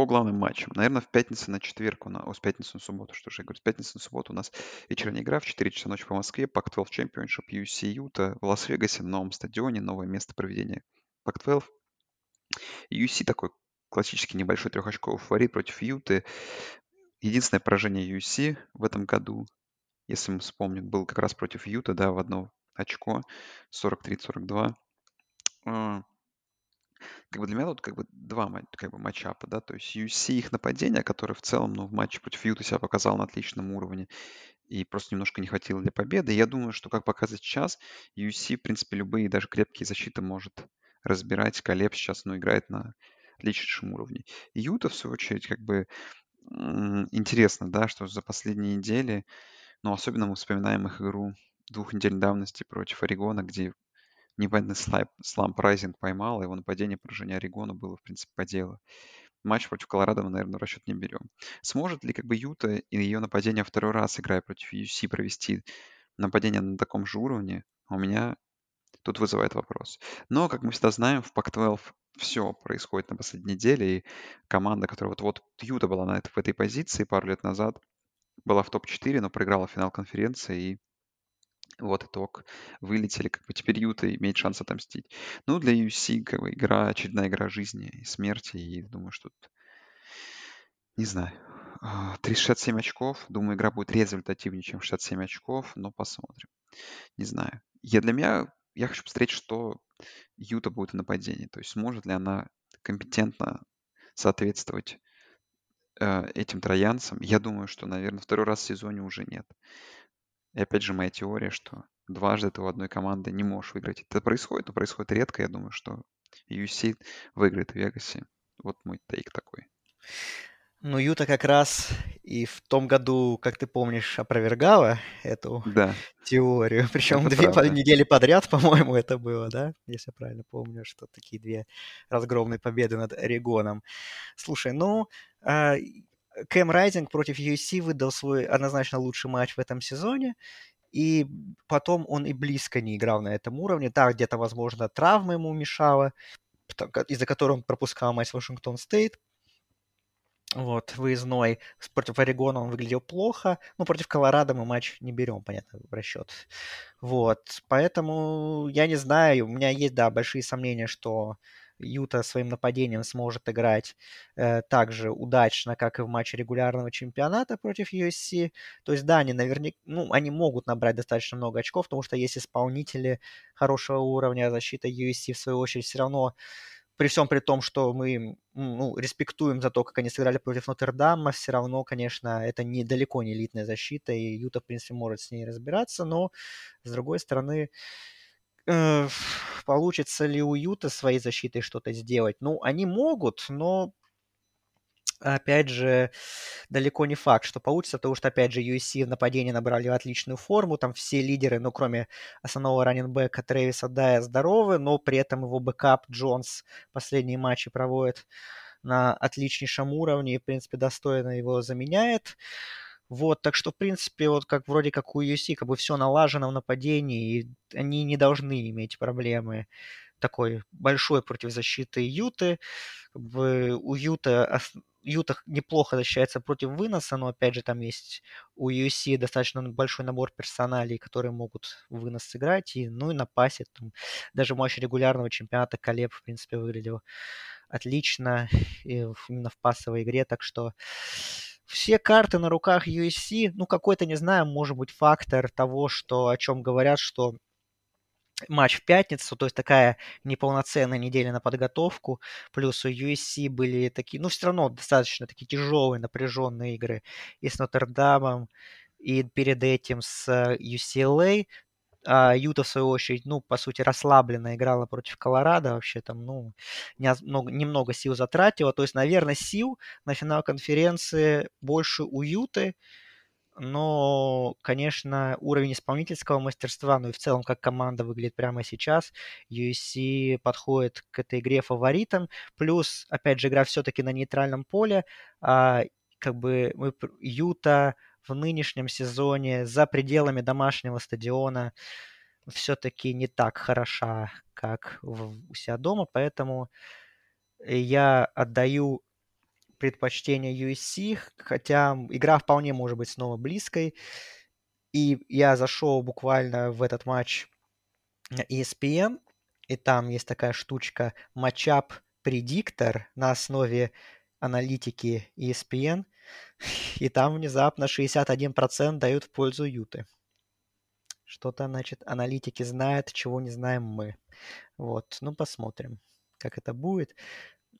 По главным матчам. Наверное, в пятницу на четверг, у нас, о, с пятницы на субботу, что же я говорю, с пятницы на субботу у нас вечерняя игра в 4 часа ночи по Москве, Pac-12 Championship UC Юта в Лас-Вегасе, на новом стадионе, новое место проведения Pac-12. UC такой классический небольшой трехочковый фаворит против Юты. Единственное поражение UC в этом году, если мы вспомним, был как раз против Юта, да, в одно очко, 43-42 как бы для меня тут как бы два как бы матчапа, да, то есть UC их нападение, которое в целом, ну, в матче против Юта себя показал на отличном уровне, и просто немножко не хватило для победы. Я думаю, что, как показывает сейчас, UC, в принципе, любые, даже крепкие защиты может разбирать. Колеб сейчас, ну, играет на отличнейшем уровне. Юта, в свою очередь, как бы интересно, да, что за последние недели, ну, особенно мы вспоминаем их игру двух недель давности против Орегона, где непонятный слайп, сламп Райзинг поймал, его нападение поражение Орегона было, в принципе, по делу. Матч против Колорадо мы, наверное, в расчет не берем. Сможет ли как бы Юта и ее нападение второй раз, играя против UC, провести нападение на таком же уровне? У меня тут вызывает вопрос. Но, как мы всегда знаем, в Pac-12 все происходит на последней неделе, и команда, которая вот-вот Юта была на это, в этой позиции пару лет назад, была в топ-4, но проиграла финал конференции, и вот итог. Вылетели, как бы теперь Юта имеет шанс отомстить. Ну, для UFC как бы игра, очередная игра жизни и смерти, и думаю, что тут, не знаю, 367 а, очков. Думаю, игра будет результативнее, чем 67 очков, но посмотрим. Не знаю. Я для меня, я хочу посмотреть, что Юта будет в нападении. То есть сможет ли она компетентно соответствовать э, этим троянцам. Я думаю, что, наверное, второй раз в сезоне уже нет. И опять же моя теория, что дважды ты у одной команды не можешь выиграть. Это происходит, но происходит редко. Я думаю, что UFC выиграет в Вегасе. Вот мой тейк такой. Ну, Юта как раз и в том году, как ты помнишь, опровергала эту да. теорию. *laughs* Причем это две правда. недели подряд, *laughs* по-моему, это было, да? Если я правильно помню, что такие две разгромные победы над Орегоном. Слушай, ну, а, Кэм Райзинг против UFC выдал свой однозначно лучший матч в этом сезоне. И потом он и близко не играл на этом уровне. Да, где-то, возможно, травма ему мешала, из-за которой он пропускал матч Вашингтон Стейт. Вот, выездной. Против Орегона он выглядел плохо. но против Колорадо мы матч не берем, понятно, в расчет. Вот, поэтому я не знаю. У меня есть, да, большие сомнения, что Юта своим нападением сможет играть э, так же удачно, как и в матче регулярного чемпионата против USC. То есть, да, они наверняка, ну, они могут набрать достаточно много очков, потому что есть исполнители хорошего уровня, защита USC, в свою очередь, все равно при всем при том, что мы ну, респектуем за то, как они сыграли против Нотр-Дама, все равно, конечно, это не, далеко не элитная защита, и Юта, в принципе, может с ней разбираться, но, с другой стороны, Э, получится ли у Юта своей защитой что-то сделать? Ну, они могут, но опять же, далеко не факт, что получится, потому что, опять же, USC в нападении набрали отличную форму, там все лидеры, ну, кроме основного раннинбека Трэвиса Дая здоровы, но при этом его backup Джонс последние матчи проводит на отличнейшем уровне и, в принципе, достойно его заменяет. Вот, так что, в принципе, вот как вроде как у USC, как бы все налажено в нападении, и они не должны иметь проблемы такой большой против защиты Юты. Как бы у Юта, Юта неплохо защищается против выноса, но опять же там есть у UFC достаточно большой набор персоналей, которые могут вынос сыграть. И, ну и на пасе там, даже матч регулярного чемпионата Колеб, в принципе, выглядел отлично и именно в пасовой игре. Так что все карты на руках USC, ну, какой-то, не знаю, может быть, фактор того, что, о чем говорят, что матч в пятницу, то есть такая неполноценная неделя на подготовку, плюс у USC были такие, ну, все равно достаточно такие тяжелые, напряженные игры и с Нотр-Дамом, и перед этим с UCLA, а Юта, в свою очередь, ну, по сути, расслабленно играла против Колорадо. Вообще там, ну, не, много, немного сил затратила. То есть, наверное, сил на финал конференции больше у Юты. Но, конечно, уровень исполнительского мастерства, ну и в целом, как команда выглядит прямо сейчас, USC подходит к этой игре фаворитом. Плюс, опять же, игра все-таки на нейтральном поле. А, как бы мы, Юта в нынешнем сезоне за пределами домашнего стадиона все-таки не так хороша, как в, у себя дома, поэтому я отдаю предпочтение USC, хотя игра вполне может быть снова близкой. И я зашел буквально в этот матч ESPN, и там есть такая штучка Matchup Predictor на основе аналитики ESPN, *laughs* и там внезапно 61% дают в пользу Юты. Что-то, значит, аналитики знают, чего не знаем мы. Вот, ну посмотрим, как это будет.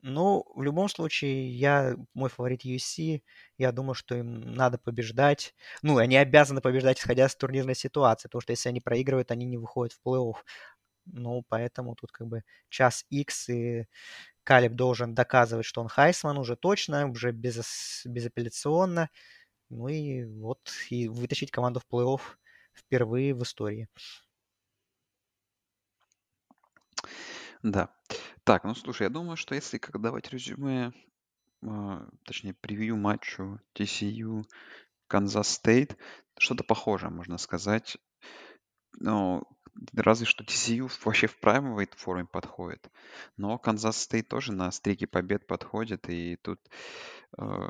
Ну, в любом случае, я мой фаворит USC. Я думаю, что им надо побеждать. Ну, они обязаны побеждать, исходя из турнирной ситуации, потому что если они проигрывают, они не выходят в плей-офф. Ну, поэтому тут как бы час X, и Калиб должен доказывать, что он Хайсман уже точно, уже без, безапелляционно. Ну и вот, и вытащить команду в плей-офф впервые в истории. Да. Так, ну слушай, я думаю, что если как давать резюме, а, точнее, превью матчу TCU Канзас Стейт, что-то похожее, можно сказать. Но разве что TCU вообще в праймовой форме подходит. Но Канзас Стейт тоже на стрике побед подходит, и тут э,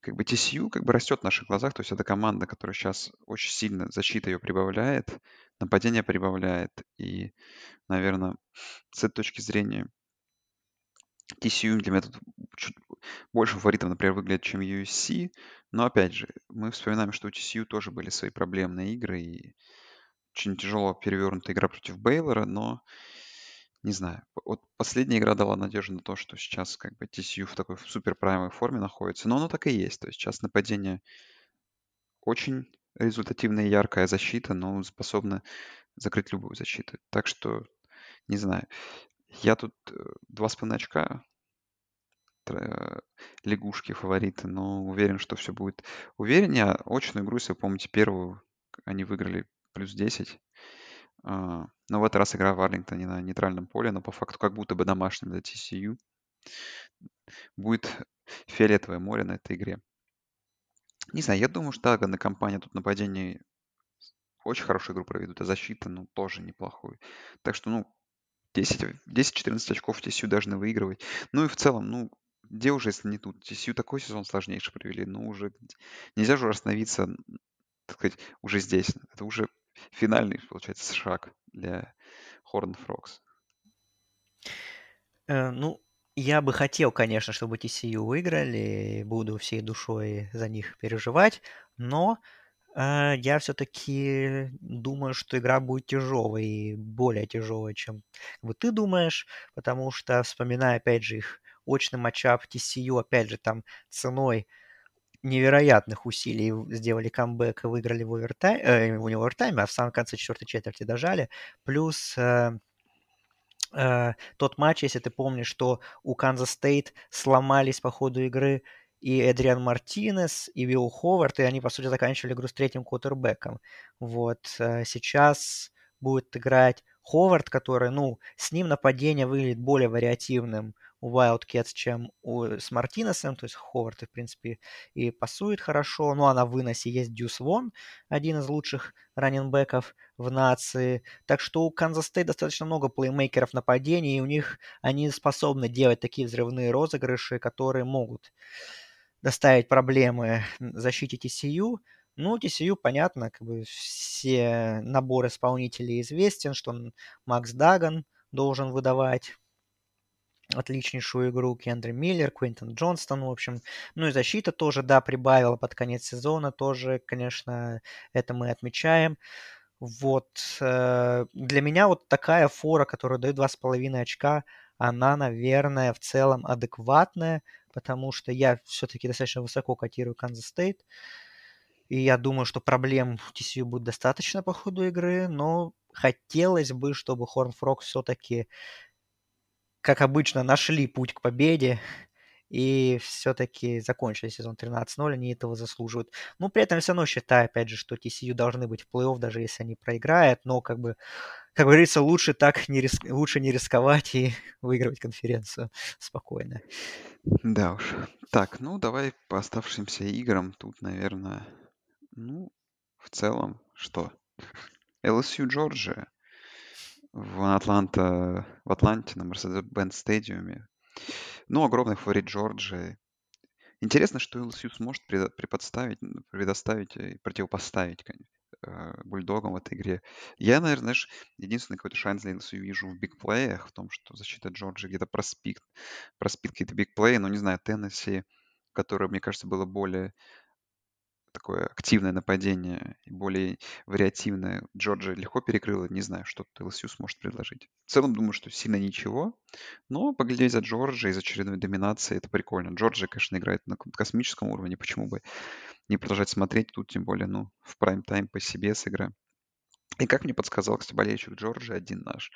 как бы TCU как бы растет в наших глазах, то есть это команда, которая сейчас очень сильно, защита ее прибавляет, нападение прибавляет, и, наверное, с этой точки зрения TCU для меня тут чуть больше фаворитом, например, выглядит, чем USC, но опять же, мы вспоминаем, что у TCU тоже были свои проблемные игры, и очень тяжело перевернутая игра против Бейлора, но не знаю. Вот последняя игра дала надежду на то, что сейчас как бы TCU в такой супер праймовой форме находится. Но оно так и есть. То есть сейчас нападение очень результативная и яркая защита, но способна закрыть любую защиту. Так что, не знаю. Я тут э, два с половиной очка лягушки фавориты, но уверен, что все будет увереннее. Очную игру, если вы помните, первую они выиграли плюс 10. А, но в этот раз игра в Арлингтоне на нейтральном поле, но по факту как будто бы домашним для TCU. Будет фиолетовое море на этой игре. Не знаю, я думаю, что Аган и компания тут нападение очень хорошую игру проведут, а защита, ну, тоже неплохую. Так что, ну, 10-14 очков TCU должны выигрывать. Ну и в целом, ну, где уже, если не тут? TCU такой сезон сложнейший провели, ну уже нельзя же остановиться, так сказать, уже здесь. Это уже финальный, получается, шаг для Horn Frogs. Э, ну, я бы хотел, конечно, чтобы TCU выиграли, буду всей душой за них переживать, но э, я все-таки думаю, что игра будет тяжелой, более тяжелой, чем вот ты думаешь, потому что, вспоминая, опять же, их очный матчап TCU, опять же, там ценой невероятных усилий сделали камбэк и выиграли в овертайме, э, не в овертайме, а в самом конце четвертой четверти дожали. Плюс э, э, тот матч, если ты помнишь, что у Канзас Стейт сломались по ходу игры и Эдриан Мартинес, и Вилл Ховард, и они, по сути, заканчивали игру с третьим квотербеком. Вот. Э, сейчас будет играть Ховард, который, ну, с ним нападение выглядит более вариативным у Wildcats, чем у, с Мартинесом, то есть Ховард, в принципе, и пасует хорошо, ну а на выносе есть Дюс Вон, один из лучших раннинбеков в нации, так что у Канзас Стейт достаточно много плеймейкеров в нападении, и у них они способны делать такие взрывные розыгрыши, которые могут доставить проблемы защите TCU, ну, TCU, понятно, как бы все набор исполнителей известен, что Макс Даган должен выдавать отличнейшую игру Кендри Миллер, Квинтон Джонстон, в общем. Ну и защита тоже, да, прибавила под конец сезона, тоже, конечно, это мы отмечаем. Вот. Э, для меня вот такая фора, которая дает 2,5 очка, она, наверное, в целом адекватная, потому что я все-таки достаточно высоко котирую Канзас Стейт. И я думаю, что проблем в TCU будет достаточно по ходу игры, но хотелось бы, чтобы Хорн Фрог все-таки как обычно, нашли путь к победе и все-таки закончили сезон 13-0, они этого заслуживают. Но при этом все равно считаю, опять же, что TCU должны быть в плей-офф, даже если они проиграют, но как бы, как говорится, лучше так не, риск... лучше не рисковать и *laughs* выигрывать конференцию спокойно. Да уж. Так, ну давай по оставшимся играм. Тут, наверное, ну, в целом, что? LSU Джорджия в Атланта, в Атланте на Mercedes-Benz стадиуме. Ну, огромный фаворит Джорджии. Интересно, что LSU сможет предподставить, предоставить и противопоставить э, Бульдогом в этой игре. Я, наверное, знаешь, единственный какой-то шанс для LSU вижу в бигплеях, в том, что защита Джорджии где-то проспит, проспит какие-то бигплеи, но не знаю, Теннесси, которое, мне кажется, было более такое активное нападение и более вариативное Джорджия легко перекрыла. Не знаю, что тут LSU сможет предложить. В целом, думаю, что сильно ничего. Но поглядеть за Джорджией, за очередной доминацией, это прикольно. Джорджия, конечно, играет на космическом уровне. Почему бы не продолжать смотреть тут, тем более, ну, в прайм-тайм по себе игра. И как мне подсказал, кстати, болельщик Джорджии один наш,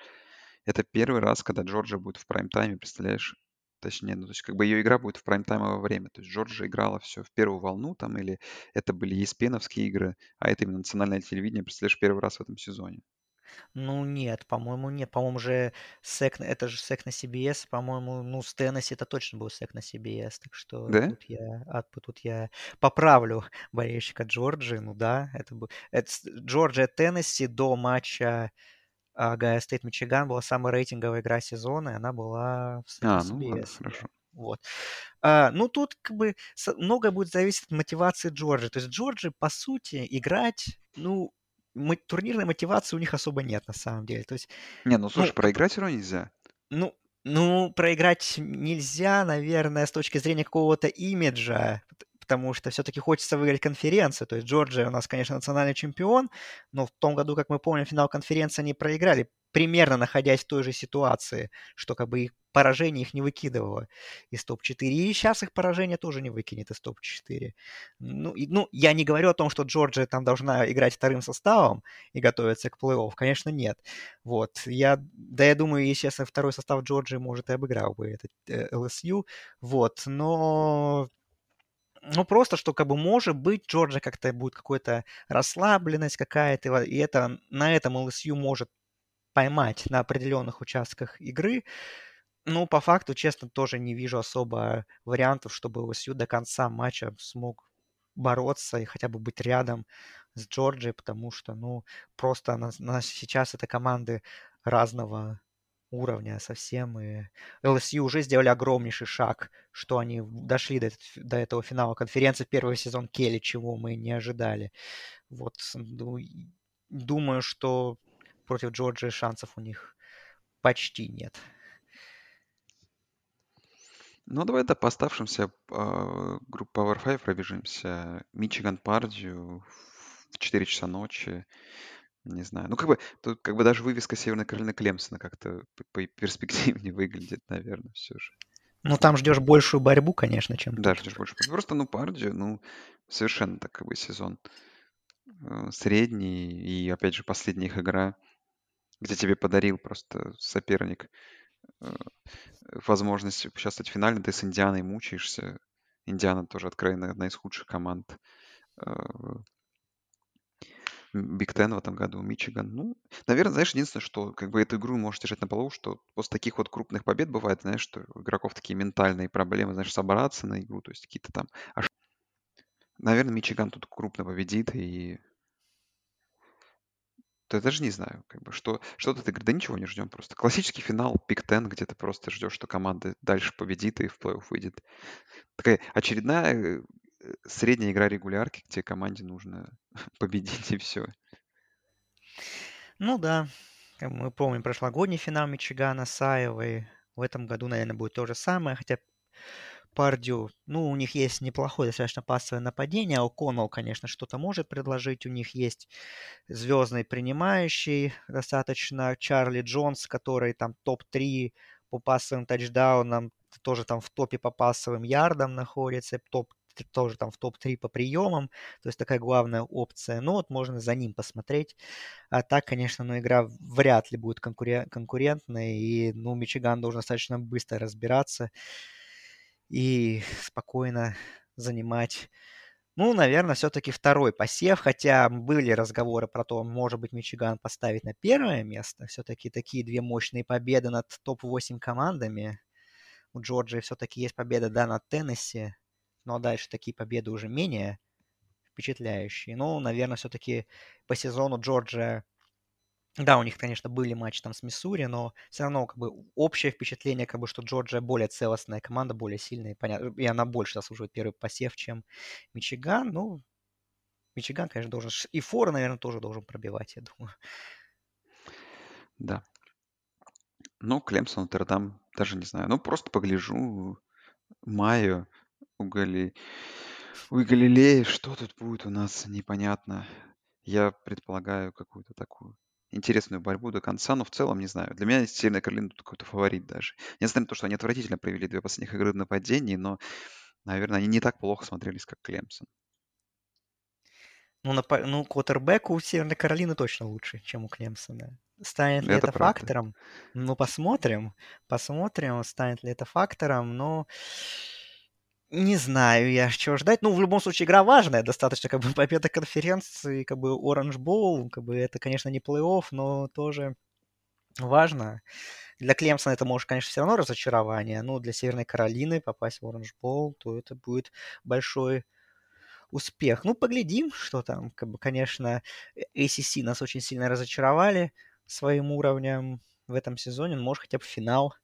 это первый раз, когда Джорджия будет в прайм-тайме, представляешь, Точнее, ну, то есть как бы ее игра будет в прайм-таймовое время. То есть Джорджия играла все в первую волну там, или это были еспеновские игры, а это именно национальное телевидение, представляешь, первый раз в этом сезоне. Ну нет, по-моему, нет. По-моему, же сек, это же сек на CBS, по-моему, ну, с Теннесси это точно был сек на CBS, так что Да? тут я, а, тут я поправлю болельщика Джорджии, ну да, это был, это Джорджия Теннесси до матча Гайя Стейт Мичиган была самая рейтинговая игра сезона, и она была в А, CBS. ну ладно, хорошо. Вот. А, ну, тут как бы многое будет зависеть от мотивации Джорджи. То есть Джорджи, по сути, играть, ну, мы, турнирной мотивации у них особо нет, на самом деле. То есть, не, ну слушай, ну, проиграть все равно нельзя. Ну, ну, проиграть нельзя, наверное, с точки зрения какого-то имиджа, потому что все-таки хочется выиграть конференцию. То есть Джорджия у нас, конечно, национальный чемпион, но в том году, как мы помним, финал конференции они проиграли, примерно находясь в той же ситуации, что как бы их поражение их не выкидывало из топ-4. И сейчас их поражение тоже не выкинет из топ-4. Ну, и, ну, я не говорю о том, что Джорджия там должна играть вторым составом и готовиться к плей-офф. Конечно, нет. Вот. Я, да, я думаю, естественно, второй состав Джорджии, может, и обыграл бы этот э, ЛСЮ. Вот. Но ну, просто, что как бы может быть Джорджия как-то будет какая-то расслабленность какая-то, и это на этом ЛСЮ может поймать на определенных участках игры. Ну, по факту, честно, тоже не вижу особо вариантов, чтобы ЛСЮ до конца матча смог бороться и хотя бы быть рядом с Джорджией, потому что, ну, просто на, на сейчас это команды разного уровня совсем. И LSU уже сделали огромнейший шаг, что они дошли до, до этого финала конференции первый сезон Келли, чего мы не ожидали. Вот, думаю, что против Джорджии шансов у них почти нет. Ну, давай да, по оставшимся э, группе Power 5 пробежимся. Мичиган Пардию в 4 часа ночи. Не знаю. Ну, как бы, тут как бы даже вывеска Северной Каролины Клемсона как-то перспективнее *laughs* выглядит, наверное, все же. Ну, там ждешь большую борьбу, конечно, чем Да, ждешь больше. Просто, ну, Пардию, ну, совершенно так как бы сезон э, средний. И, опять же, последняя их игра, где тебе подарил просто соперник э, возможность участвовать в финале, ты с Индианой мучаешься. Индиана тоже откровенно одна из худших команд э, Биг Тен в этом году, Мичиган. Ну, наверное, знаешь, единственное, что как бы эту игру можешь держать на полу, что после таких вот крупных побед бывает, знаешь, что у игроков такие ментальные проблемы, знаешь, собраться на игру, то есть какие-то там... Наверное, Мичиган тут крупно победит, и я даже не знаю, как бы, что, что ты говоришь, да ничего не ждем просто. Классический финал Биг Тен, где ты просто ждешь, что команда дальше победит и в плей-офф выйдет. Такая очередная средняя игра регулярки, где команде нужно *laughs* победить и все. Ну да, мы помним прошлогодний финал Мичигана с Айовой. В этом году, наверное, будет то же самое, хотя Пардю, ну, у них есть неплохое достаточно пассовое нападение. О'Коннелл, конечно, что-то может предложить. У них есть звездный принимающий достаточно. Чарли Джонс, который там топ-3 по пассовым тачдаунам, тоже там в топе по пассовым ярдам находится, топ тоже там в топ-3 по приемам, то есть такая главная опция. Ну вот можно за ним посмотреть. А так, конечно, ну игра вряд ли будет конкурен- конкурентной, и ну Мичиган должен достаточно быстро разбираться и спокойно занимать ну, наверное, все-таки второй посев, хотя были разговоры про то, может быть, Мичиган поставить на первое место. Все-таки такие две мощные победы над топ-8 командами. У Джорджии все-таки есть победа, да, над Теннесси, но дальше такие победы уже менее впечатляющие. Ну, наверное, все-таки по сезону Джорджия да, у них, конечно, были матчи там с Миссури, но все равно как бы общее впечатление, как бы, что Джорджия более целостная команда, более сильная, понятно, и она больше заслуживает первый посев, чем Мичиган. Ну, Мичиган, конечно, должен... И Фор, наверное, тоже должен пробивать, я думаю. Да. Ну, Клемсон, Нотр-Дам, даже не знаю. Ну, просто погляжу. Майо у, Гали... у Галилеи. Что тут будет у нас, непонятно. Я предполагаю какую-то такую интересную борьбу до конца, но в целом, не знаю. Для меня Северная Каролина тут какой-то фаворит даже. Несмотря на то, что они отвратительно провели две последних игры в нападении, но, наверное, они не так плохо смотрелись, как Клемсон. Ну, на, ну, квотербек у Северной Каролины точно лучше, чем у Клемсона. Станет ли Это это правда. фактором? Ну, посмотрим. Посмотрим, станет ли это фактором. Но не знаю я, чего ждать. Ну, в любом случае, игра важная. Достаточно, как бы, *laughs* победа конференции, как бы, Orange Bowl. Как бы, это, конечно, не плей-офф, но тоже важно. Для Клемсона это может, конечно, все равно разочарование, но для Северной Каролины попасть в Orange Bowl, то это будет большой успех. Ну, поглядим, что там. Как бы, конечно, ACC нас очень сильно разочаровали своим уровнем в этом сезоне. Может, хотя бы финал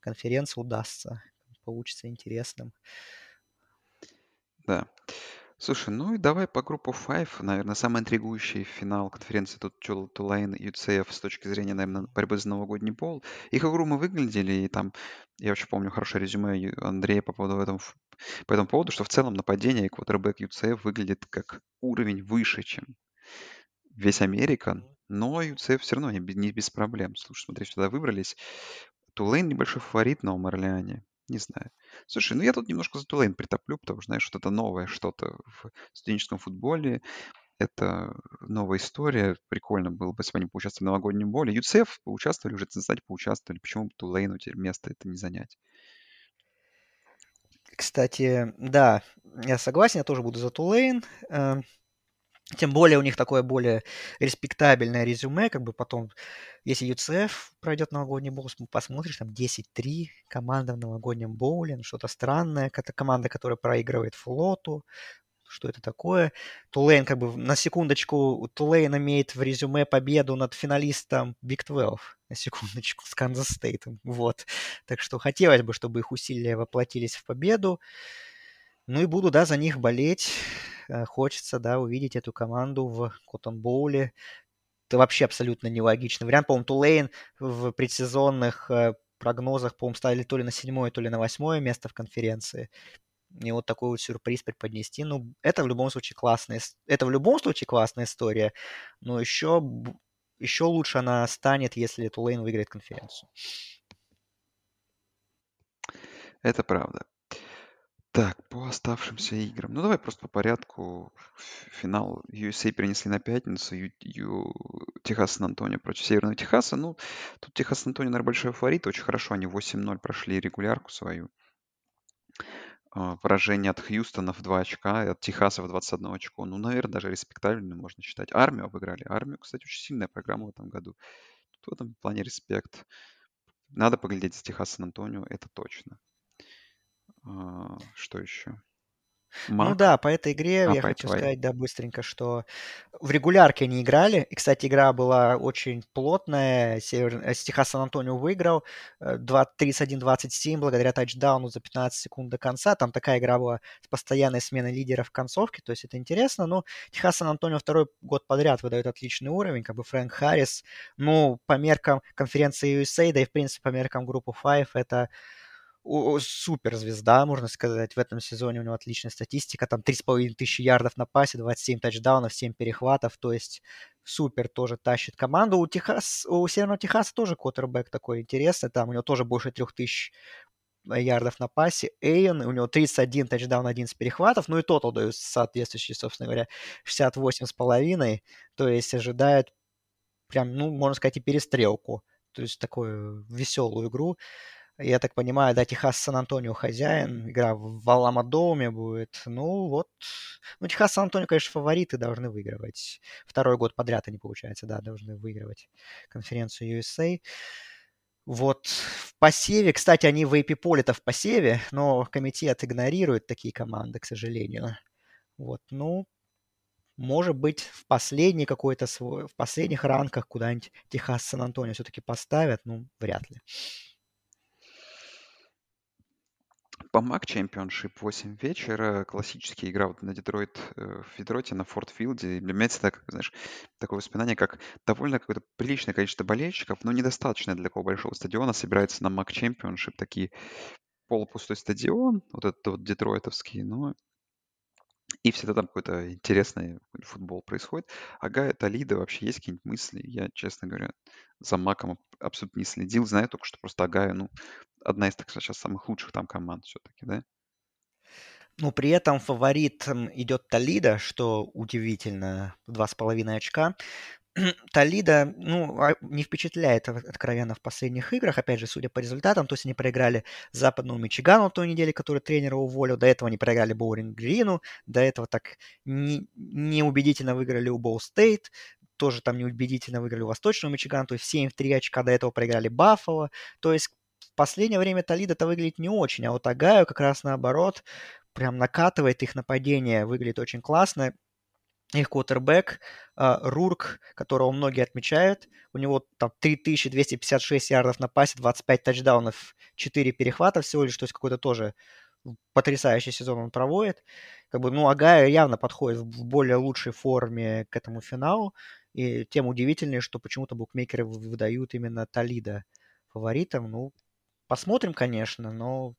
конференции удастся. Получится интересным. Да. Слушай, ну и давай по группу 5. Наверное, самый интригующий финал конференции тут Тулейн и UCF с точки зрения, наверное, борьбы за новогодний пол. Их игру мы выглядели, и там, я очень помню хорошее резюме Андрея по поводу этого, по этому поводу, что в целом нападение и квотербек UCF выглядит как уровень выше, чем весь Американ, но UCF все равно не, не без проблем. Слушай, смотри, сюда выбрались. Тулейн небольшой фаворит на Омарлеане. Не знаю. Слушай, ну я тут немножко за Тулейн притоплю, потому что, знаешь, что-то новое, что-то в студенческом футболе. Это новая история. Прикольно было бы, если бы они поучаствовали в новогоднем боле. ЮЦФ поучаствовали уже, кстати, поучаствовали. Почему бы Тулейну теперь место это не занять? Кстати, да, я согласен, я тоже буду за Тулейн. Тем более у них такое более респектабельное резюме, как бы потом, если UCF пройдет новогодний боул, посмотришь, там 10-3, команда в новогоднем боуле, ну, что-то странное, это команда, которая проигрывает флоту, что это такое. Тулейн, как бы, на секундочку, Тулейн имеет в резюме победу над финалистом Big 12, на секундочку, с Канзас Стейтом, вот. Так что хотелось бы, чтобы их усилия воплотились в победу. Ну и буду, да, за них болеть. Э, хочется, да, увидеть эту команду в Коттон Боуле. Это вообще абсолютно нелогичный вариант. По-моему, Тулейн в предсезонных э, прогнозах, по-моему, ставили то ли на седьмое, то ли на восьмое место в конференции. И вот такой вот сюрприз преподнести. Ну, это в любом случае классная, это в любом случае классная история, но еще, еще лучше она станет, если Тулейн выиграет конференцию. Это правда. Так, по оставшимся играм. Ну, давай просто по порядку. Финал USA перенесли на пятницу. Ю, Ю, Техас Сан-Антонио против Северного Техаса. Ну, тут Техас Сан-Антонио, наверное, большой фаворит. Очень хорошо они 8-0 прошли регулярку свою. А, поражение от Хьюстона в 2 очка, от Техаса в 21 очко. Ну, наверное, даже респектабельно можно считать. Армию обыграли. Армию, кстати, очень сильная программа в этом году. Тут в этом плане респект. Надо поглядеть за Техас Сан-Антонио, это точно. А, что еще? Мак. Ну да, по этой игре а, я хочу твоей. сказать, да, быстренько, что в регулярке они играли. И, кстати, игра была очень плотная. Север... Э, Техас Сан-Антонио выиграл 31-27 благодаря тачдауну за 15 секунд до конца. Там такая игра была с постоянной сменой лидеров в концовке, то есть это интересно. Но Техас Сан-Антонио второй год подряд выдает отличный уровень, как бы Фрэнк Харрис. Ну, по меркам конференции USA, да и, в принципе, по меркам группы 5, это суперзвезда, можно сказать. В этом сезоне у него отличная статистика. Там 3,5 тысячи ярдов на пасе, 27 тачдаунов, 7 перехватов. То есть супер тоже тащит команду. У, Техас, у Северного Техаса тоже квотербек такой интересный. Там у него тоже больше 3 тысяч ярдов на пасе. Эйн, у него 31 тачдаун, 11 перехватов. Ну и тотал дают соответствующий, собственно говоря, 68,5. То есть ожидает прям, ну, можно сказать, и перестрелку. То есть такую веселую игру. Я так понимаю, да, Техас Сан-Антонио хозяин, игра в Аламадоме будет. Ну вот, ну Техас Сан-Антонио, конечно, фавориты должны выигрывать. Второй год подряд они, получается, да, должны выигрывать конференцию USA. Вот в посеве, кстати, они в AP поле-то в посеве, но комитет игнорирует такие команды, к сожалению. Вот, ну, может быть, в последний какой-то свой, в последних ранках куда-нибудь Техас Сан-Антонио все-таки поставят, ну, вряд ли. По MAC Championship 8 вечера, классическая игра вот на Детройт, э, в Детройте, на Форт-Филде. Для меня это, так, знаешь, такое воспоминание, как довольно какое-то приличное количество болельщиков, но недостаточно для такого большого стадиона собирается на MAC Championship, такие полупустой стадион, вот этот вот детройтовский, но и всегда там какой-то интересный футбол происходит. А Гая Толида вообще есть какие-нибудь мысли? Я, честно говоря, за Маком абсолютно не следил. Знаю только, что просто Агая, ну, одна из, так сейчас, самых лучших там команд все-таки, да? Ну, при этом фаворит идет Толида, что удивительно, два с половиной очка. *clears throat* Толида, ну, а, не впечатляет откровенно в последних играх, опять же, судя по результатам, то есть они проиграли западному Мичигану в той неделе, который тренера уволил, до этого они проиграли Боуринг Грину, до этого так не, неубедительно выиграли у Боу Стейт, тоже там неубедительно выиграли у Восточного Мичигана, то есть 7 в 3 очка, до этого проиграли Баффало, то есть последнее время Толида-то выглядит не очень, а вот Агаю как раз наоборот, прям накатывает их нападение, выглядит очень классно, их квотербек uh, Рурк, которого многие отмечают. У него там 3256 ярдов на пасе, 25 тачдаунов, 4 перехвата всего лишь, то есть какой-то тоже потрясающий сезон он проводит. Как бы, ну, Агая явно подходит в более лучшей форме к этому финалу. И тем удивительнее, что почему-то букмекеры выдают именно Талида фаворитом. Ну, посмотрим, конечно, но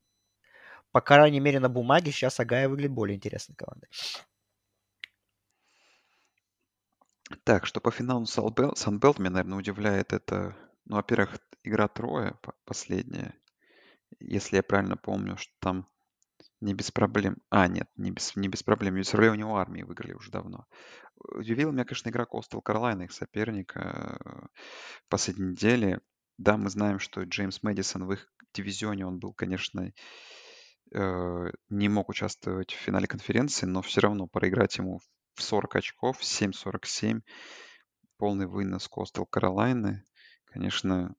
по крайней мере на бумаге сейчас Агая выглядит более интересной командой. Так, что по финалу Санбелт меня, наверное, удивляет это, ну, во-первых, игра Троя последняя. Если я правильно помню, что там не без проблем. А, нет, не без, не без проблем. Проблем у него армии выиграли уже давно. Удивила меня, конечно, игра Костел Каролайна, их соперника э, последней неделе. Да, мы знаем, что Джеймс Мэдисон в их дивизионе, он был, конечно, э, не мог участвовать в финале конференции, но все равно проиграть ему в 40 очков, 7-47, полный вынос Костел Каролайны, конечно,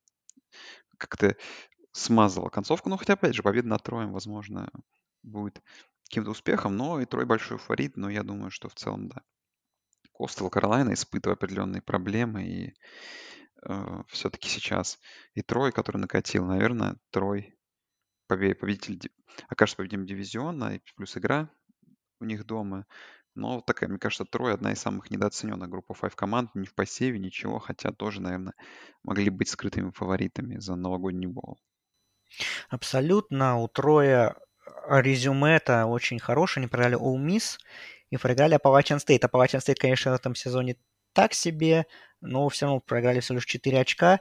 как-то смазала концовку. Ну, хотя, опять же, победа над Троем, возможно, будет каким-то успехом, но и Трой большой фаворит, но я думаю, что в целом, да. Костел Каролайна испытывает определенные проблемы, и э, все-таки сейчас и Трой, который накатил, наверное, Трой победитель, окажется победителем дивизиона, и плюс игра у них дома. Но такая, мне кажется, Трой одна из самых недооцененных группа 5 команд. Не в посеве, ничего, хотя тоже, наверное, могли быть скрытыми фаворитами за новогодний бол. Абсолютно. У Троя резюме это очень хорошее. Они проиграли All Miss и проиграли Appalachian State. Appalachian State, конечно, в этом сезоне так себе, но все равно проиграли всего лишь 4 очка.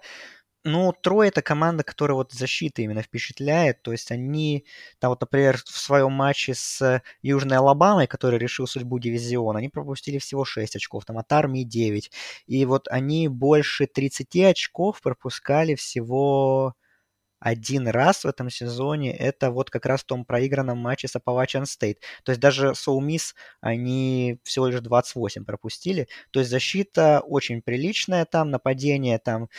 Ну, Трой это команда, которая вот защита именно впечатляет. То есть они, там вот, например, в своем матче с Южной Алабамой, который решил судьбу дивизиона, они пропустили всего 6 очков, там от армии 9. И вот они больше 30 очков пропускали всего один раз в этом сезоне. Это вот как раз в том проигранном матче с Appalachian State. То есть даже Соумис они всего лишь 28 пропустили. То есть защита очень приличная там, нападение там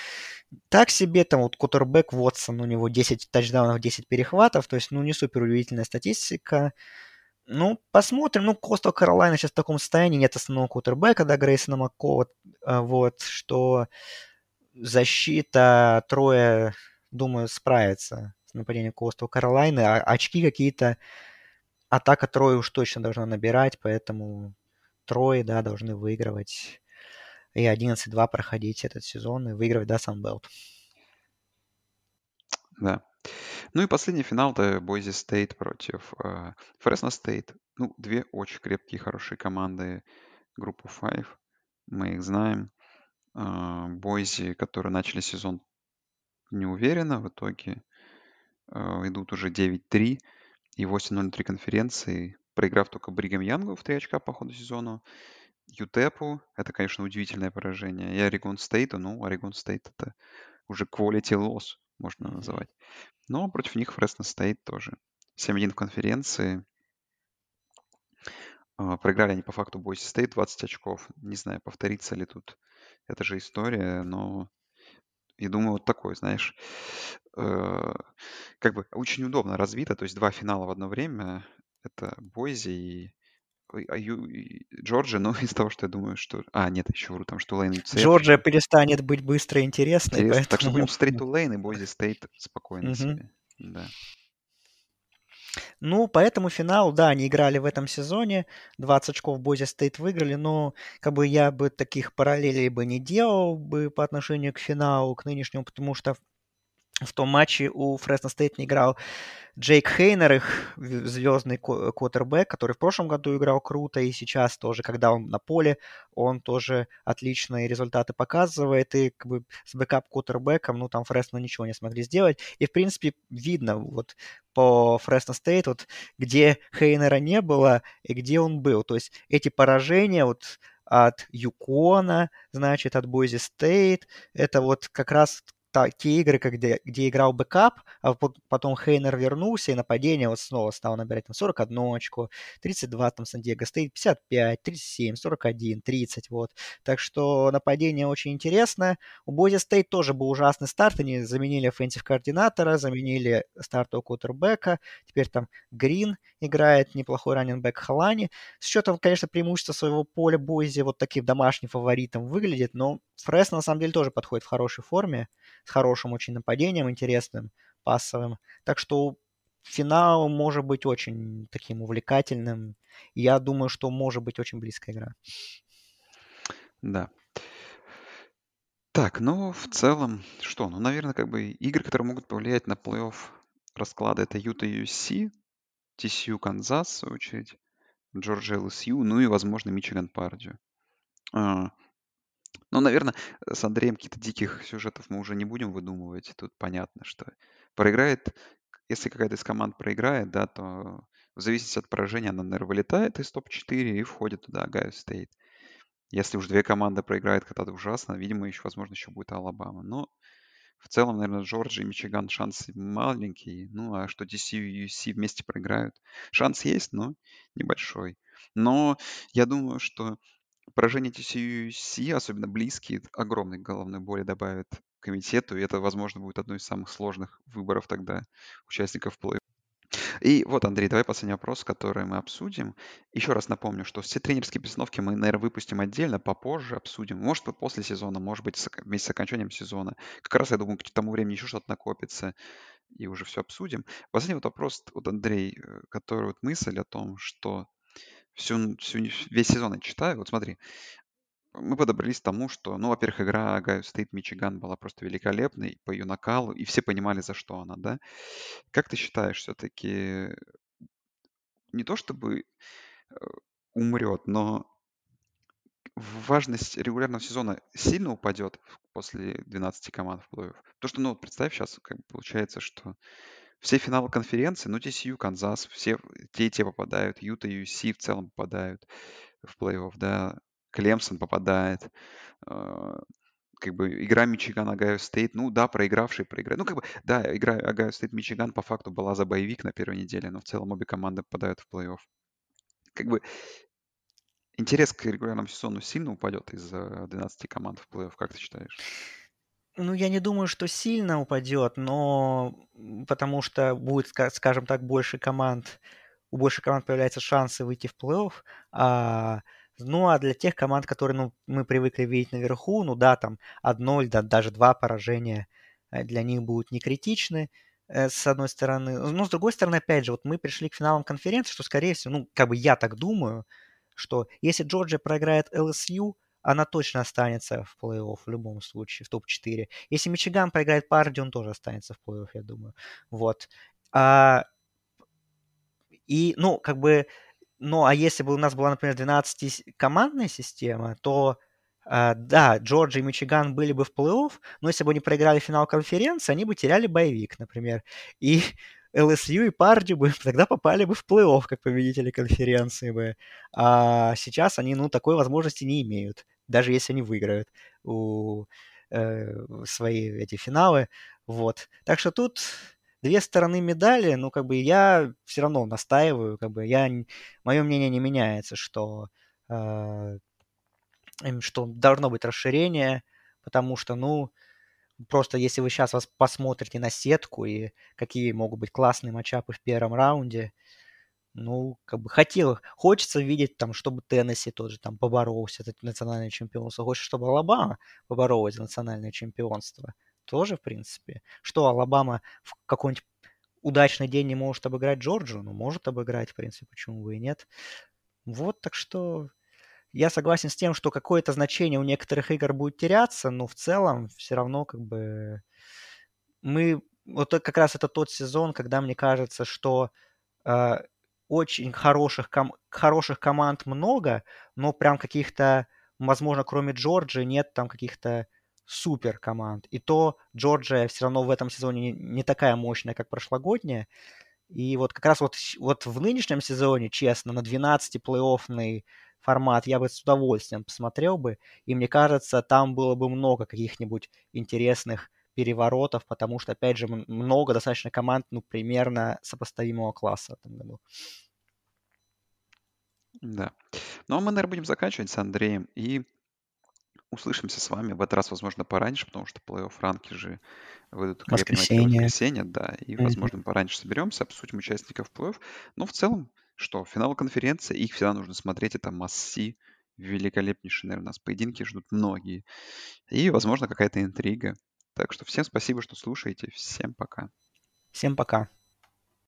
так себе. Там вот Кутербек Вотсон, у него 10 тачдаунов, 10 перехватов. То есть, ну, не супер удивительная статистика. Ну, посмотрим. Ну, Костел Каролайна сейчас в таком состоянии. Нет основного кутербека, да, Грейсона Маккова. Вот, что защита трое думаю, справится с нападением Костал Каролайны. А очки какие-то атака Трое уж точно должна набирать, поэтому Трое, да, должны выигрывать и 11-2 проходить этот сезон и выигрывать, да, Санбелт. Да. Ну и последний финал это Бойзи Стейт против Фресно uh, Стейт. Ну, две очень крепкие, хорошие команды группы 5. Мы их знаем. Бойзи, uh, которые начали сезон не уверенно. В итоге э, идут уже 9-3 и 8-0-3 конференции, проиграв только Бригам Янгу в 3 очка по ходу сезона. UTEP у, это, конечно, удивительное поражение. И Орегон Стейту, ну, Орегон Стейт это уже quality loss, можно называть. Но против них Фресно Стейт тоже. 7-1 в конференции. Э, проиграли они по факту Бойси Стейт 20 очков. Не знаю, повторится ли тут эта же история, но и думаю, вот такой, знаешь, э, как бы очень удобно развито, то есть два финала в одно время. Это Бойзи и а Ю, и Джорджия, но *laughs* из того, что я думаю, что... А, нет, еще вру, там, что Лейн UCF. Джорджия перестанет быть быстрой и интересной, Интересно. поэтому... Так что будем *laughs* стрейт to Лейн и Бойзи Стейт спокойно себе. Да. Ну, поэтому финал, да, они играли в этом сезоне, 20 очков Бойзи Стейт выиграли, но как бы я бы таких параллелей бы не делал бы по отношению к финалу, к нынешнему, потому что в том матче у Фресно Стейт не играл Джейк Хейнер, их звездный квотербек, который в прошлом году играл круто, и сейчас тоже, когда он на поле, он тоже отличные результаты показывает, и как бы с backup-квотербеком, ну, там Фресно ничего не смогли сделать, и, в принципе, видно вот по Фресно Стейт, вот где Хейнера не было и где он был, то есть эти поражения вот от Юкона, значит, от Бойзи Стейт, это вот как раз та, те игры, где, где играл backup, а потом Хейнер вернулся, и нападение вот снова стало набирать там 41 очко, 32 там Сан-Диего Стейт, 55, 37, 41, 30, вот. Так что нападение очень интересное. У Бойзи Стейт тоже был ужасный старт, они заменили offensive координатора, заменили стартового квотербека, теперь там Грин играет, неплохой раненбэк Халани. С счетом, конечно, преимущество своего поля Бойзи вот таким домашним фаворитом выглядит, но Фрес на самом деле тоже подходит в хорошей форме с хорошим очень нападением, интересным, пассовым. Так что финал может быть очень таким увлекательным. Я думаю, что может быть очень близкая игра. Да. Так, ну, в целом, что? Ну, наверное, как бы игры, которые могут повлиять на плей-офф расклада, это Юта USC, TCU Канзас, в очередь, Джорджия ЛСЮ, ну и, возможно, Мичиган Пердью. А, ну, наверное, с Андреем каких-то диких сюжетов мы уже не будем выдумывать. Тут понятно, что проиграет, если какая-то из команд проиграет, да, то в зависимости от поражения она, наверное, вылетает из топ-4 и входит туда Огайо Стейт. Если уж две команды проиграют когда-то ужасно, видимо, еще, возможно, еще будет Алабама. Но в целом, наверное, Джорджия и Мичиган шансы маленькие. Ну, а что DC и UC вместе проиграют? Шанс есть, но небольшой. Но я думаю, что Поражение TCU особенно близкие, огромной головной боли добавят комитету, и это, возможно, будет одной из самых сложных выборов тогда участников плей и вот, Андрей, давай последний вопрос, который мы обсудим. Еще раз напомню, что все тренерские перестановки мы, наверное, выпустим отдельно, попозже обсудим. Может быть, после сезона, может быть, вместе с окончанием сезона. Как раз, я думаю, к тому времени еще что-то накопится, и уже все обсудим. Последний вот вопрос, вот, Андрей, э, который вот мысль о том, что всю, всю, весь сезон я читаю. Вот смотри, мы подобрались к тому, что, ну, во-первых, игра Гайо Стейт Мичиган была просто великолепной по ее накалу, и все понимали, за что она, да? Как ты считаешь, все-таки не то чтобы э, умрет, но важность регулярного сезона сильно упадет после 12 команд в плей-офф? То, что, ну, представь сейчас, как бы получается, что все финалы конференции, ну, TCU, Канзас, все те и те попадают, Юта USC в целом попадают в плей-офф, да, Клемсон попадает, э, как бы игра Мичиган Огайо Стейт, ну да, проигравший проиграть. Ну, как бы, да, игра Огайо Стейт Мичиган по факту была за bye week на первой неделе, но в целом обе команды попадают в плей-офф. Как бы интерес к регулярному сезону сильно упадет из-за 12 команд в плей-офф, как ты считаешь? Ну, я не думаю, что сильно упадет, но потому что будет, скажем так, больше команд, у больше команд появляются шансы выйти в плей-офф, а, ну, а для тех команд, которые ну, мы привыкли видеть наверху, ну да, там одно или да, даже два поражения э, для них будут не критичны, э, с одной стороны. Но с другой стороны, опять же, вот мы пришли к финалам конференции, что, скорее всего, ну, как бы я так думаю, что если Джорджия проиграет ЛСЮ, она точно останется в плей-офф в любом случае, в топ-4. Если Мичиган проиграет Парди, он тоже останется в плей-офф, я думаю. Вот. А, и, ну, как бы, ну, а если бы у нас была, например, 12-командная система, то Uh, да, Джорджия и Мичиган были бы в плей-офф, но если бы они проиграли финал конференции, они бы теряли боевик, например. И *laughs* ЛСЮ и Парди бы *laughs* тогда попали бы в плей-офф как победители конференции бы. А сейчас они, ну, такой возможности не имеют даже если они выиграют у, э, свои эти финалы. Вот. Так что тут две стороны медали, ну, как бы я все равно настаиваю, как бы я, мое мнение не меняется, что, э, что должно быть расширение, потому что, ну, просто если вы сейчас вас посмотрите на сетку и какие могут быть классные матчапы в первом раунде, ну, как бы хотел, хочется видеть там, чтобы Теннесси тоже там поборолся за национальное чемпионство. Хочется, чтобы Алабама поборолась за национальное чемпионство. Тоже, в принципе. Что Алабама в какой-нибудь удачный день не может обыграть Джорджию, ну, может обыграть, в принципе, почему бы и нет. Вот, так что я согласен с тем, что какое-то значение у некоторых игр будет теряться, но в целом все равно как бы мы... Вот как раз это тот сезон, когда мне кажется, что э, очень хороших, ком... хороших команд много, но прям каких-то, возможно, кроме Джорджии, нет там каких-то супер команд. И то Джорджия все равно в этом сезоне не, не такая мощная, как прошлогодняя. И вот как раз вот, вот в нынешнем сезоне, честно, на 12 плей-оффный формат я бы с удовольствием посмотрел бы. И мне кажется, там было бы много каких-нибудь интересных переворотов, потому что, опять же, много достаточно команд, ну, примерно сопоставимого класса в этом году. Да. Ну, а мы, наверное, будем заканчивать с Андреем и услышимся с вами в этот раз, возможно, пораньше, потому что плей-офф ранки же выйдут, Воскресенье. воскресенье, да, и, возможно, пораньше соберемся, обсудим участников плей-офф. Но в целом, что, финал конференции, их всегда нужно смотреть, это масси, великолепнейшие, наверное, нас поединки ждут многие. И, возможно, какая-то интрига. Так что всем спасибо, что слушаете. Всем пока. Всем пока.